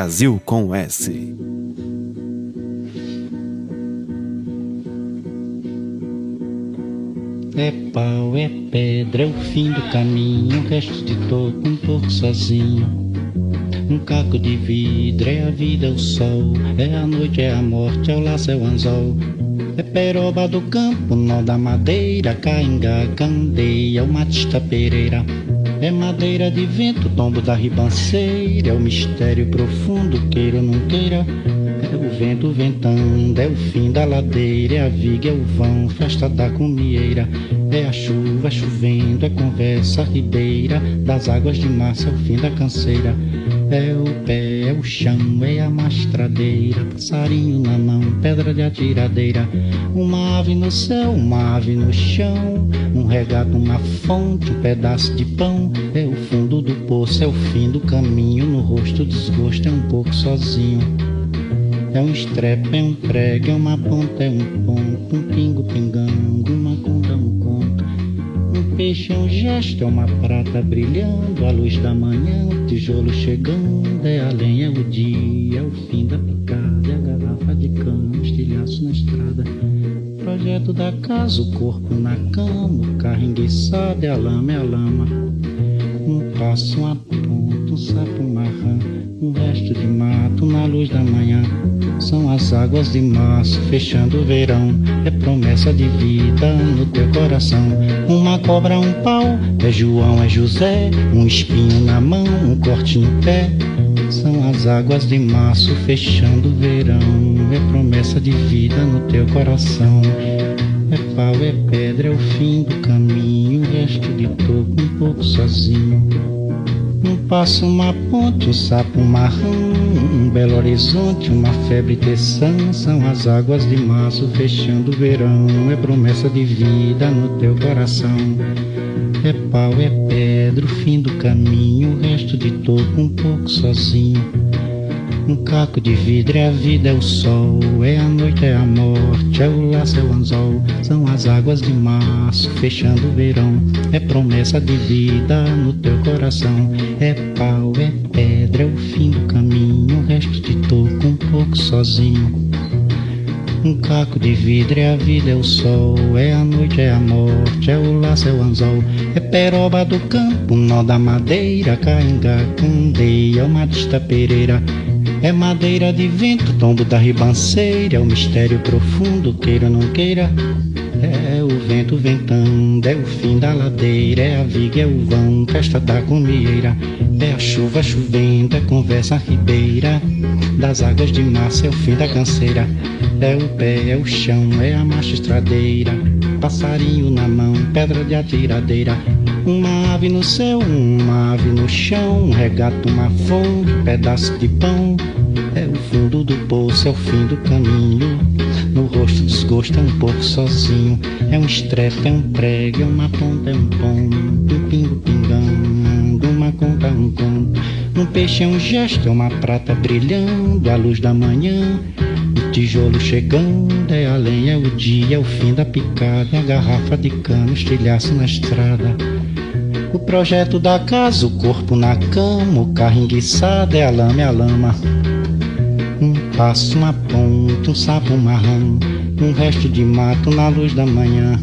Brasil com S. É pau, é pedra, é o fim do caminho, um resto de toco, um pouco sozinho. Um caco de vidro, é a vida, é o sol, é a noite, é a morte, é o laço, é o anzol. É peroba do campo, nó da madeira, cainga, candeia, o matista pereira. É madeira de vento, tombo da ribanceira, é o mistério profundo, queira ou não queira. É o vento ventando, é o fim da ladeira, é a viga, é o vão, festa da comieira. É a chuva chovendo, é conversa ribeira, das águas de massa, é o fim da canseira. É o pé, é o chão, é a mastradeira, passarinho na mão, pedra de atiradeira. Uma ave no céu, uma ave no chão, um regato, uma fonte, um pedaço de pão. É o fundo do poço, é o fim do caminho, no rosto desgosto, é um pouco sozinho. É um estrepe, é um prego, é uma ponta, é um ponto, um pingo pingando, uma conta, um conto. Um peixe é um gesto, é uma prata brilhando, a luz da manhã, o tijolo chegando, é além, é o dia, é o fim da picada, é a garrafa de cana, estilhaço na estrada. Projeto da casa, o corpo na cama, o carro enguiçado, é a lama, é a lama. Um passo, uma ponta, um sapo, uma rã, um resto de mato na luz da manhã. São as águas de março fechando o verão. É promessa de vida no teu coração. Uma cobra, um pau, é João, é José. Um espinho na mão, um corte no pé. São as águas de março fechando o verão. É promessa de vida no teu coração. É pau, é pedra, é o fim do caminho. Resto de toco, um pouco sozinho. Um passo, uma ponte, um sapo, marrão, um belo horizonte, uma febre teção. São as águas de março fechando o verão. É promessa de vida no teu coração. É pau, é pedra, o fim do caminho, o resto de toco um pouco sozinho. Um caco de vidro é a vida, é o sol, é a noite, é a morte, é o laço, é o anzol, são as águas de março, fechando o verão, é promessa de vida no teu coração, é pau, é pedra, é o fim do caminho, o resto de toco um pouco sozinho. Um caco de vidro é a vida, é o sol, é a noite, é a morte, é o laço, é o anzol, é peroba do campo, nó da madeira, cainga, candeia, dista pereira. É madeira de vento, tombo da ribanceira, é o mistério profundo, queira ou não queira. É o vento ventando, é o fim da ladeira, é a viga, é o vão, festa da comieira. É a chuva chovendo, é conversa ribeira, das águas de março, é o fim da canseira. É o pé, é o chão, é a marcha estradeira, passarinho na mão, pedra de atiradeira. Uma ave no céu, uma ave no chão, um regato, uma fonte, pedaço de pão. É o fundo do poço, é o fim do caminho. No rosto desgosto é um pouco sozinho. É um estrepe, é um prego, é uma ponta, é um pombo. Um pingo pingando, uma conta, um conto. Um peixe é um gesto, é uma prata brilhando, a luz da manhã. O tijolo chegando, é a lenha, é o dia, é o fim da picada, é a garrafa de cano, estilhaço na estrada. O projeto da casa, o corpo na cama, o carro enguiçado, é a lama, é a lama. Um passo, uma ponta, um sapo marrão, um resto de mato na luz da manhã.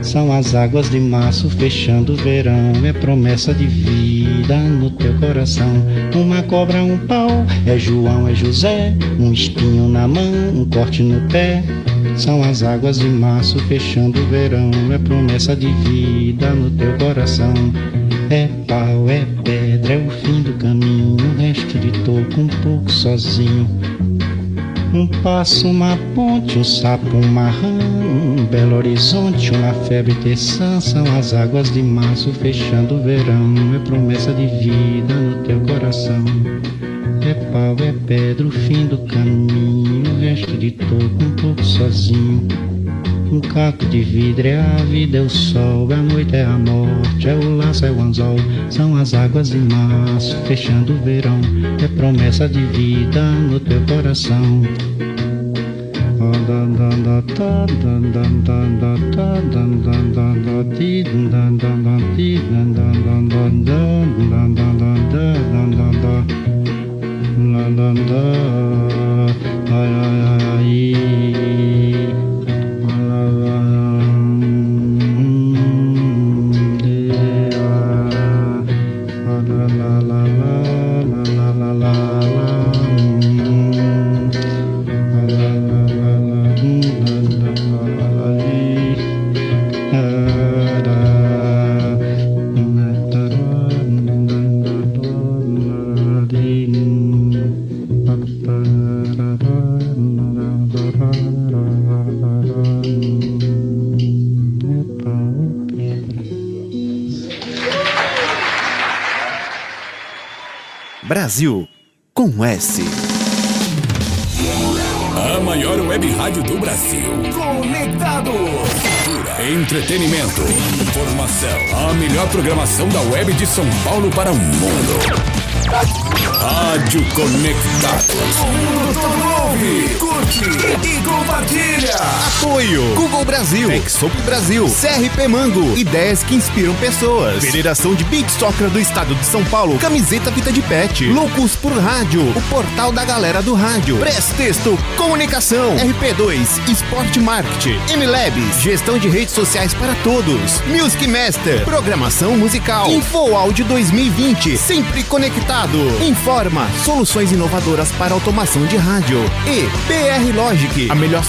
São as águas de março fechando o verão, é promessa de vida no teu coração. Uma cobra, um pau, é João, é José, um espinho na mão, um corte no pé. São as águas de março fechando o verão, é promessa de vida no teu coração. É pau, é pedra, é o fim do caminho, o resto de toco um pouco sozinho. Um passo, uma ponte, um sapo, um marrão, um belo horizonte, uma febre terçã, são as águas de março fechando o verão, é promessa de vida no teu coração. É pau, é pedra, o fim do caminho, o resto de toco um pouco sozinho. Um caco de vidro é a vida, é o sol, é a noite, é a morte, é o laço, é o anzol, são as águas de março, fechando o verão, é promessa de vida no teu coração. dun dun. Brasil com S. A maior web rádio do Brasil. Conectados. Cultura, entretenimento, informação. A melhor programação da web de São Paulo para o mundo. Rádio Conectados. O mundo todo ouve, curte e compartilha. Apoio. Google Brasil, Exop Brasil, CRP Mango, ideias que inspiram pessoas. Federação de Beat Soccer do Estado de São Paulo, camiseta Vita de Pet, Loucos por Rádio, o portal da galera do rádio. Press Texto, Comunicação, RP2, Esporte Marketing, MLabs, gestão de redes sociais para todos. Music Master, programação musical. Info Áudio 2020, sempre conectado. Informa, soluções inovadoras para automação de rádio. E PR Logic, a melhor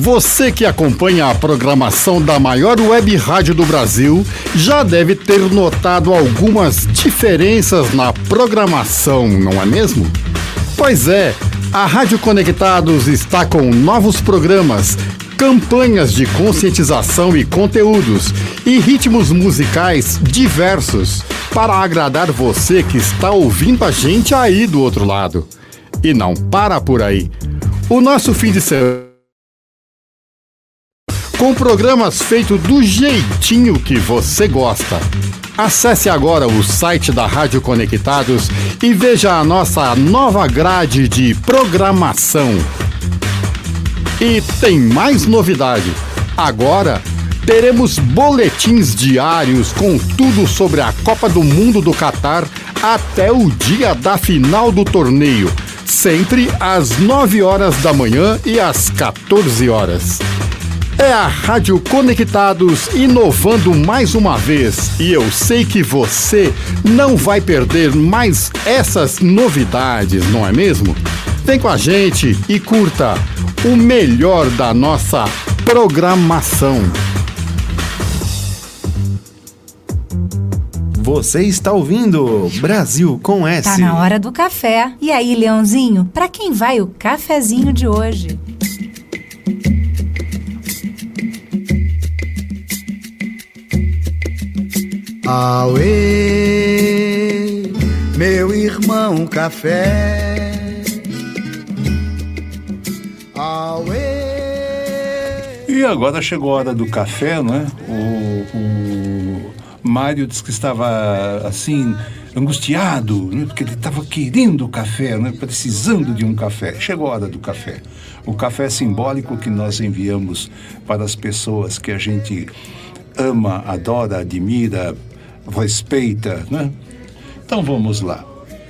Você que acompanha a programação da maior web rádio do Brasil já deve ter notado algumas diferenças na programação, não é mesmo? Pois é, a Rádio Conectados está com novos programas, campanhas de conscientização e conteúdos e ritmos musicais diversos para agradar você que está ouvindo a gente aí do outro lado. E não para por aí. O nosso fim de semana com programas feitos do jeitinho que você gosta. Acesse agora o site da Rádio Conectados e veja a nossa nova grade de programação. E tem mais novidade. Agora teremos boletins diários com tudo sobre a Copa do Mundo do Catar até o dia da final do torneio, sempre às 9 horas da manhã e às 14 horas. É a Rádio Conectados inovando mais uma vez e eu sei que você não vai perder mais essas novidades, não é mesmo? Vem com a gente e curta o melhor da nossa programação. Você está ouvindo Brasil com S. Tá na hora do café. E aí, Leãozinho, para quem vai o cafezinho de hoje? Auê, meu irmão café. Auê. E agora chegou a hora do café, não é? O, o Mário disse que estava assim angustiado, né? porque ele estava querendo café, né? precisando de um café. Chegou a hora do café. O café simbólico que nós enviamos para as pessoas que a gente ama, adora, admira, respeita, né? Então vamos lá.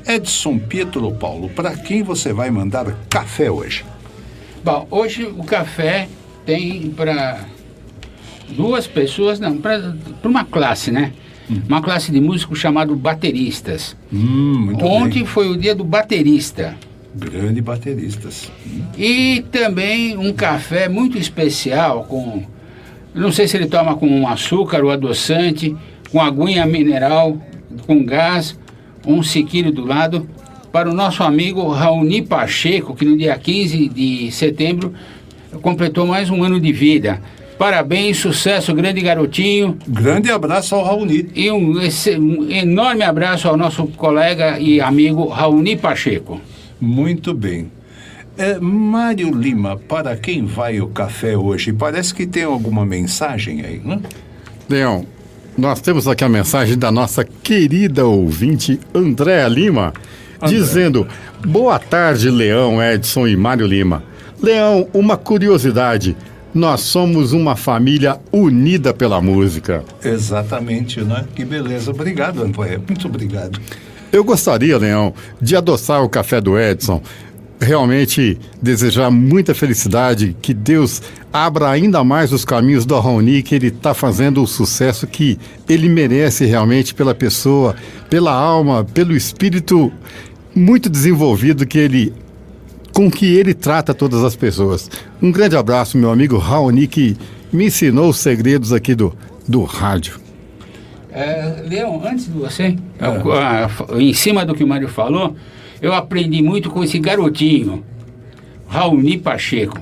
Edson Pietro Paulo, para quem você vai mandar café hoje? Bom, hoje o café tem para duas pessoas, não, para uma classe, né? Uma classe de músicos chamado bateristas. Hum, Ontem bem. foi o dia do baterista. Grande bateristas. E também um café muito especial com. Não sei se ele toma com açúcar ou adoçante, com aguinha mineral, com gás, um sequilho do lado, para o nosso amigo Raoni Pacheco, que no dia 15 de setembro completou mais um ano de vida. Parabéns, sucesso, grande garotinho. Grande abraço ao Raoni. E um, esse- um enorme abraço ao nosso colega e amigo Raoni Pacheco. Muito bem. É, Mário Lima, para quem vai o café hoje? Parece que tem alguma mensagem aí, né? Leão, nós temos aqui a mensagem da nossa querida ouvinte Andréa Lima, dizendo: Boa tarde, Leão, Edson e Mário Lima. Leão, uma curiosidade. Nós somos uma família unida pela música. Exatamente, né? Que beleza. Obrigado, André. Muito obrigado. Eu gostaria, Leão, de adoçar o café do Edson. Realmente desejar muita felicidade, que Deus abra ainda mais os caminhos do Raoni, que ele está fazendo o sucesso que ele merece realmente pela pessoa, pela alma, pelo espírito muito desenvolvido que ele com que ele trata todas as pessoas. Um grande abraço, meu amigo Raoni, que me ensinou os segredos aqui do, do rádio. É, Leão, antes de você, ah, em cima do que o Mário falou, eu aprendi muito com esse garotinho, Raoni Pacheco.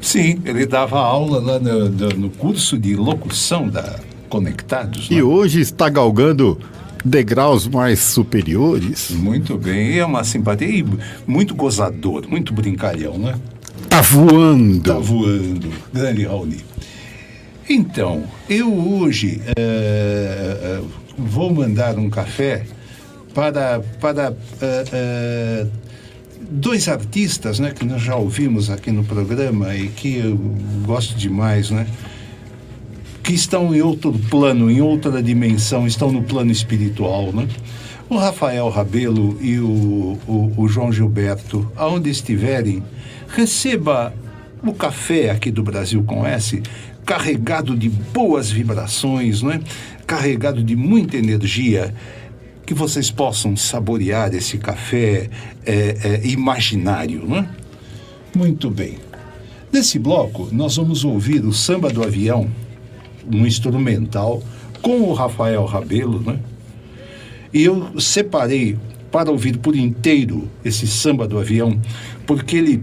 Sim, ele dava aula lá no, no- curso de locução da Conectados. né? E hoje está galgando degraus mais superiores. Muito bem, é uma simpatia e muito gozador, muito brincalhão, né? Tá voando. Tá voando. Grande Raoni. Então, eu hoje eh, vou mandar um café para, para eh, eh, dois artistas né, que nós já ouvimos aqui no programa e que eu gosto demais, né? que estão em outro plano, em outra dimensão, estão no plano espiritual, né? O Rafael Rabelo e o, o, o João Gilberto, aonde estiverem, receba o café aqui do Brasil com S, carregado de boas vibrações, não é? carregado de muita energia, que vocês possam saborear esse café é, é, imaginário. Não é? Muito bem. Nesse bloco, nós vamos ouvir o Samba do Avião, um instrumental, com o Rafael Rabelo, né? E eu separei para ouvir por inteiro esse Samba do Avião, porque ele,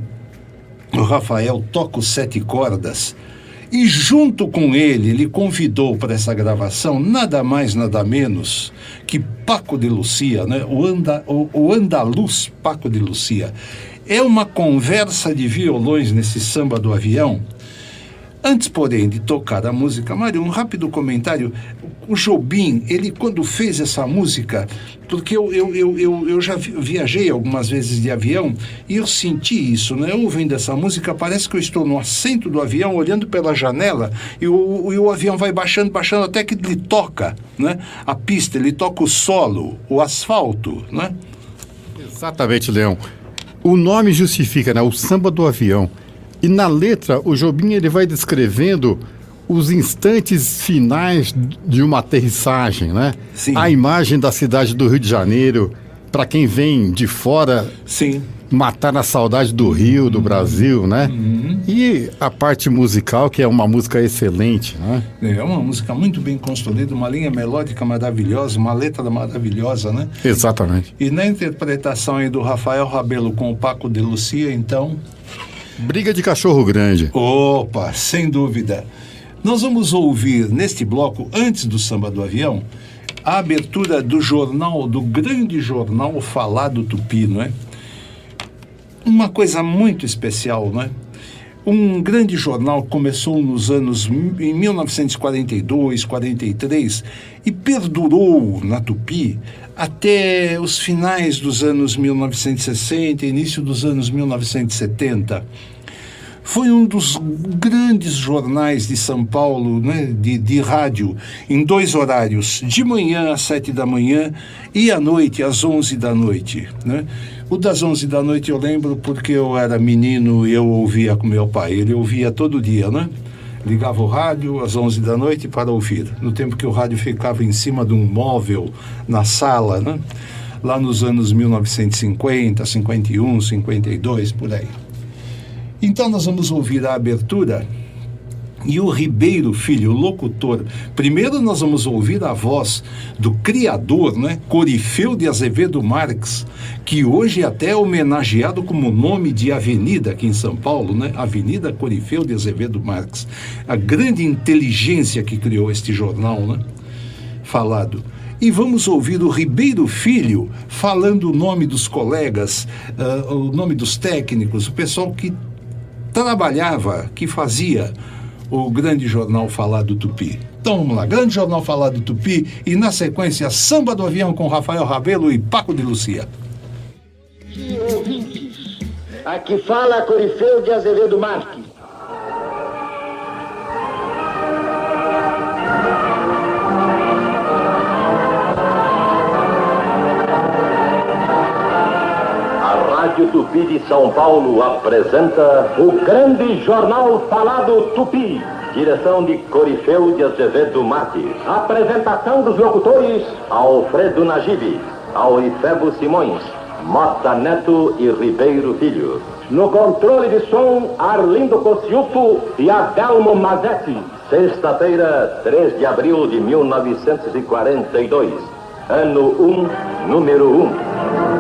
o Rafael, toca os sete cordas. E junto com ele, ele convidou para essa gravação nada mais, nada menos que Paco de Lucia, né? o, anda, o, o andaluz Paco de Lucia. É uma conversa de violões nesse samba do avião. Antes, porém, de tocar a música, Mário, um rápido comentário. O Jobim, ele quando fez essa música, porque eu, eu, eu, eu, eu já vi- viajei algumas vezes de avião e eu senti isso, né? Ouvindo essa música, parece que eu estou no assento do avião, olhando pela janela e o, e o avião vai baixando, baixando até que ele toca, né? A pista, ele toca o solo, o asfalto, né? Exatamente, Leão. O nome justifica, né? O samba do avião. E na letra, o Jobim ele vai descrevendo os instantes finais de uma aterrissagem, né? Sim. A imagem da cidade do Rio de Janeiro, para quem vem de fora, Sim. matar a saudade do Rio, do Brasil, né? E a parte musical, que é uma música excelente, né? É uma música muito bem construída, uma linha melódica maravilhosa, uma letra maravilhosa, né? Exatamente. E na interpretação aí do Rafael Rabelo com o Paco de Lucia, então. Briga de cachorro grande. Opa, sem dúvida. Nós vamos ouvir neste bloco, antes do samba do avião, a abertura do jornal, do grande jornal Falado Tupi, não é? Uma coisa muito especial, não é? Um grande jornal começou nos anos em 1942, 43 e perdurou na Tupi até os finais dos anos 1960, início dos anos 1970. Foi um dos grandes jornais de São Paulo, né, de, de rádio, em dois horários, de manhã às sete da manhã e à noite às onze da noite. Né? O das onze da noite eu lembro porque eu era menino e eu ouvia com meu pai. Ele ouvia todo dia, né? Ligava o rádio às onze da noite para ouvir. No tempo que o rádio ficava em cima de um móvel na sala, né? Lá nos anos 1950, 51, 52, por aí. Então nós vamos ouvir a abertura e o Ribeiro Filho, o locutor. Primeiro nós vamos ouvir a voz do criador, né, Corifeu de Azevedo Marques, que hoje até é homenageado como nome de avenida aqui em São Paulo, né? Avenida Corifeu de Azevedo Marques. A grande inteligência que criou este jornal, né? Falado. E vamos ouvir o Ribeiro Filho falando o nome dos colegas, ah, o nome dos técnicos, o pessoal que trabalhava, que fazia o grande jornal Falado Tupi. Então vamos lá, grande jornal Falado Tupi e na sequência Samba do Avião com Rafael Rabelo e Paco de Lucia. Aqui fala Corifeu de Azevedo Marques. Rádio Tupi de São Paulo apresenta o grande jornal falado Tupi. Direção de Corifeu de Azevedo Marques. Apresentação dos locutores Alfredo Nagibe, Aurifebo Simões, Mota Neto e Ribeiro Filho. No controle de som, Arlindo Cociuto e Adelmo Mazetti. Sexta-feira, 3 de abril de 1942. Ano 1, número 1.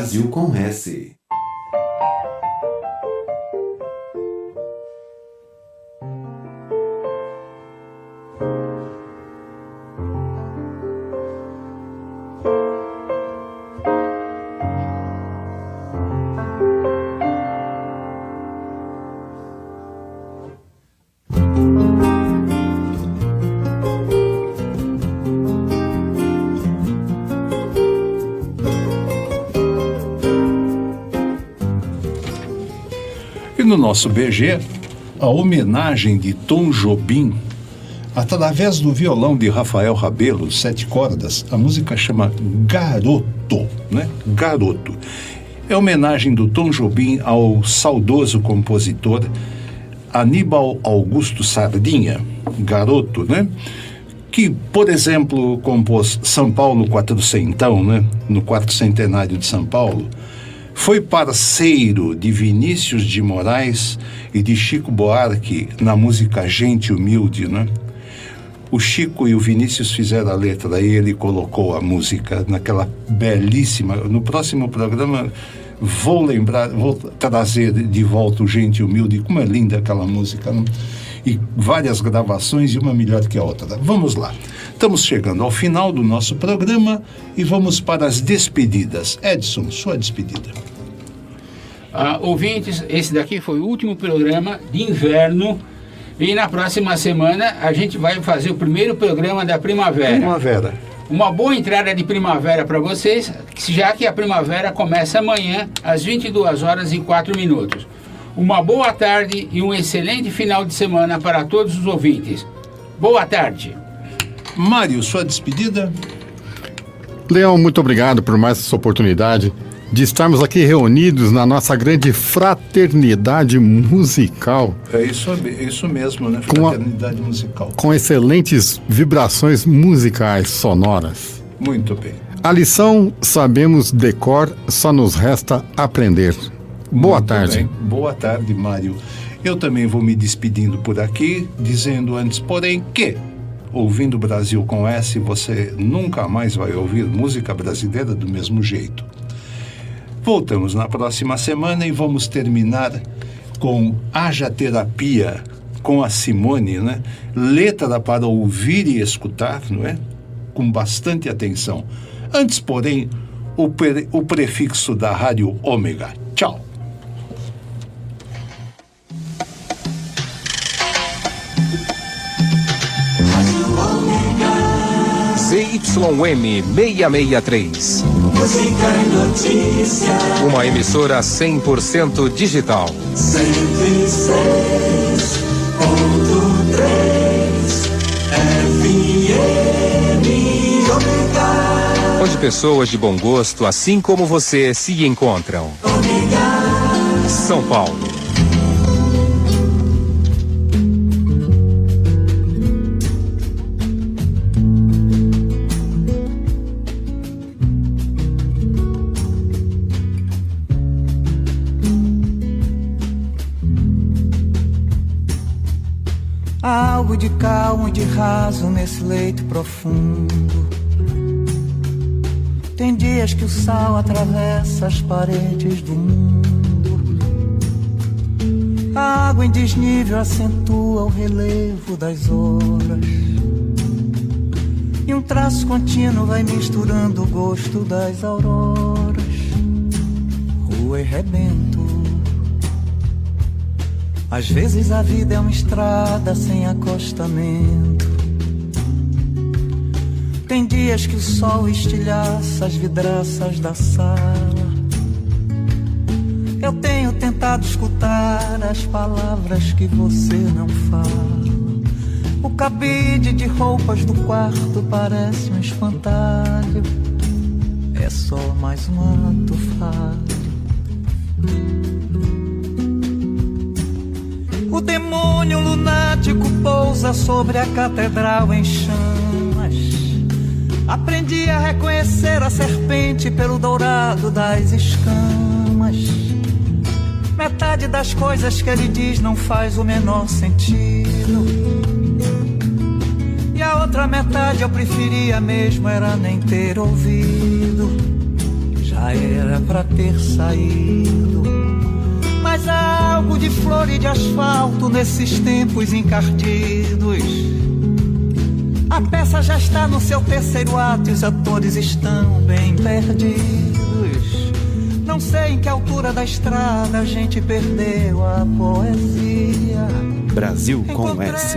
Brasil com S. nosso BG, a homenagem de Tom Jobim, através do violão de Rafael Rabelo, sete cordas, a música chama Garoto, né? Garoto. É homenagem do Tom Jobim ao saudoso compositor Aníbal Augusto Sardinha, garoto, né? Que, por exemplo, compôs São Paulo Quatrocentão, né? No quarto centenário de São Paulo. Foi parceiro de Vinícius de Moraes e de Chico Buarque na música Gente Humilde, né? O Chico e o Vinícius fizeram a letra e ele colocou a música naquela belíssima. No próximo programa vou lembrar, vou trazer de volta o Gente Humilde, como é linda aquela música. Né? E várias gravações e uma melhor que a outra. Vamos lá. Estamos chegando ao final do nosso programa e vamos para as despedidas. Edson, sua despedida. Ah, ouvintes, esse daqui foi o último programa de inverno. E na próxima semana a gente vai fazer o primeiro programa da primavera. Primavera. Uma boa entrada de primavera para vocês, já que a primavera começa amanhã às 22 horas e 4 minutos. Uma boa tarde e um excelente final de semana para todos os ouvintes. Boa tarde. Mário, sua despedida? Leão, muito obrigado por mais essa oportunidade de estarmos aqui reunidos na nossa grande fraternidade musical. É isso, é isso mesmo, né? Com a- Fraternidade musical. com excelentes vibrações musicais sonoras. Muito bem. A lição sabemos decor, só nos resta aprender. Boa Muito tarde. bem. Boa tarde, Mário. Eu também vou me despedindo por aqui, dizendo antes, porém, que ouvindo Brasil com S, você nunca mais vai ouvir música brasileira do mesmo jeito. Voltamos na próxima semana e vamos terminar com Haja Terapia, com a Simone, né? Letra para ouvir e escutar, não é? Com bastante atenção. Antes, porém, o, pre- o prefixo da Rádio Ômega. Tchau. ZYM 663. Música e notícia. Uma emissora 100% digital. 106.3 FM. Onde pessoas de bom gosto, assim como você, se encontram. Omega. São Paulo. De calmo e de raso nesse leito profundo. Tem dias que o sal atravessa as paredes do mundo. A água em desnível acentua o relevo das horas. E um traço contínuo vai misturando o gosto das auroras. Rua e rebento. Às vezes a vida é uma estrada sem acostamento. Tem dias que o sol estilhaça as vidraças da sala. Eu tenho tentado escutar as palavras que você não fala. O cabide de roupas do quarto parece um espantalho. É só mais um ato falho. O demônio lunático pousa sobre a catedral em chamas. Aprendi a reconhecer a serpente pelo dourado das escamas. Metade das coisas que ele diz não faz o menor sentido. E a outra metade eu preferia mesmo era nem ter ouvido. Já era pra ter saído. Mas há algo de flor e de asfalto nesses tempos encardidos. A peça já está no seu terceiro ato e os atores estão bem perdidos. Não sei em que altura da estrada a gente perdeu a poesia. Brasil com S.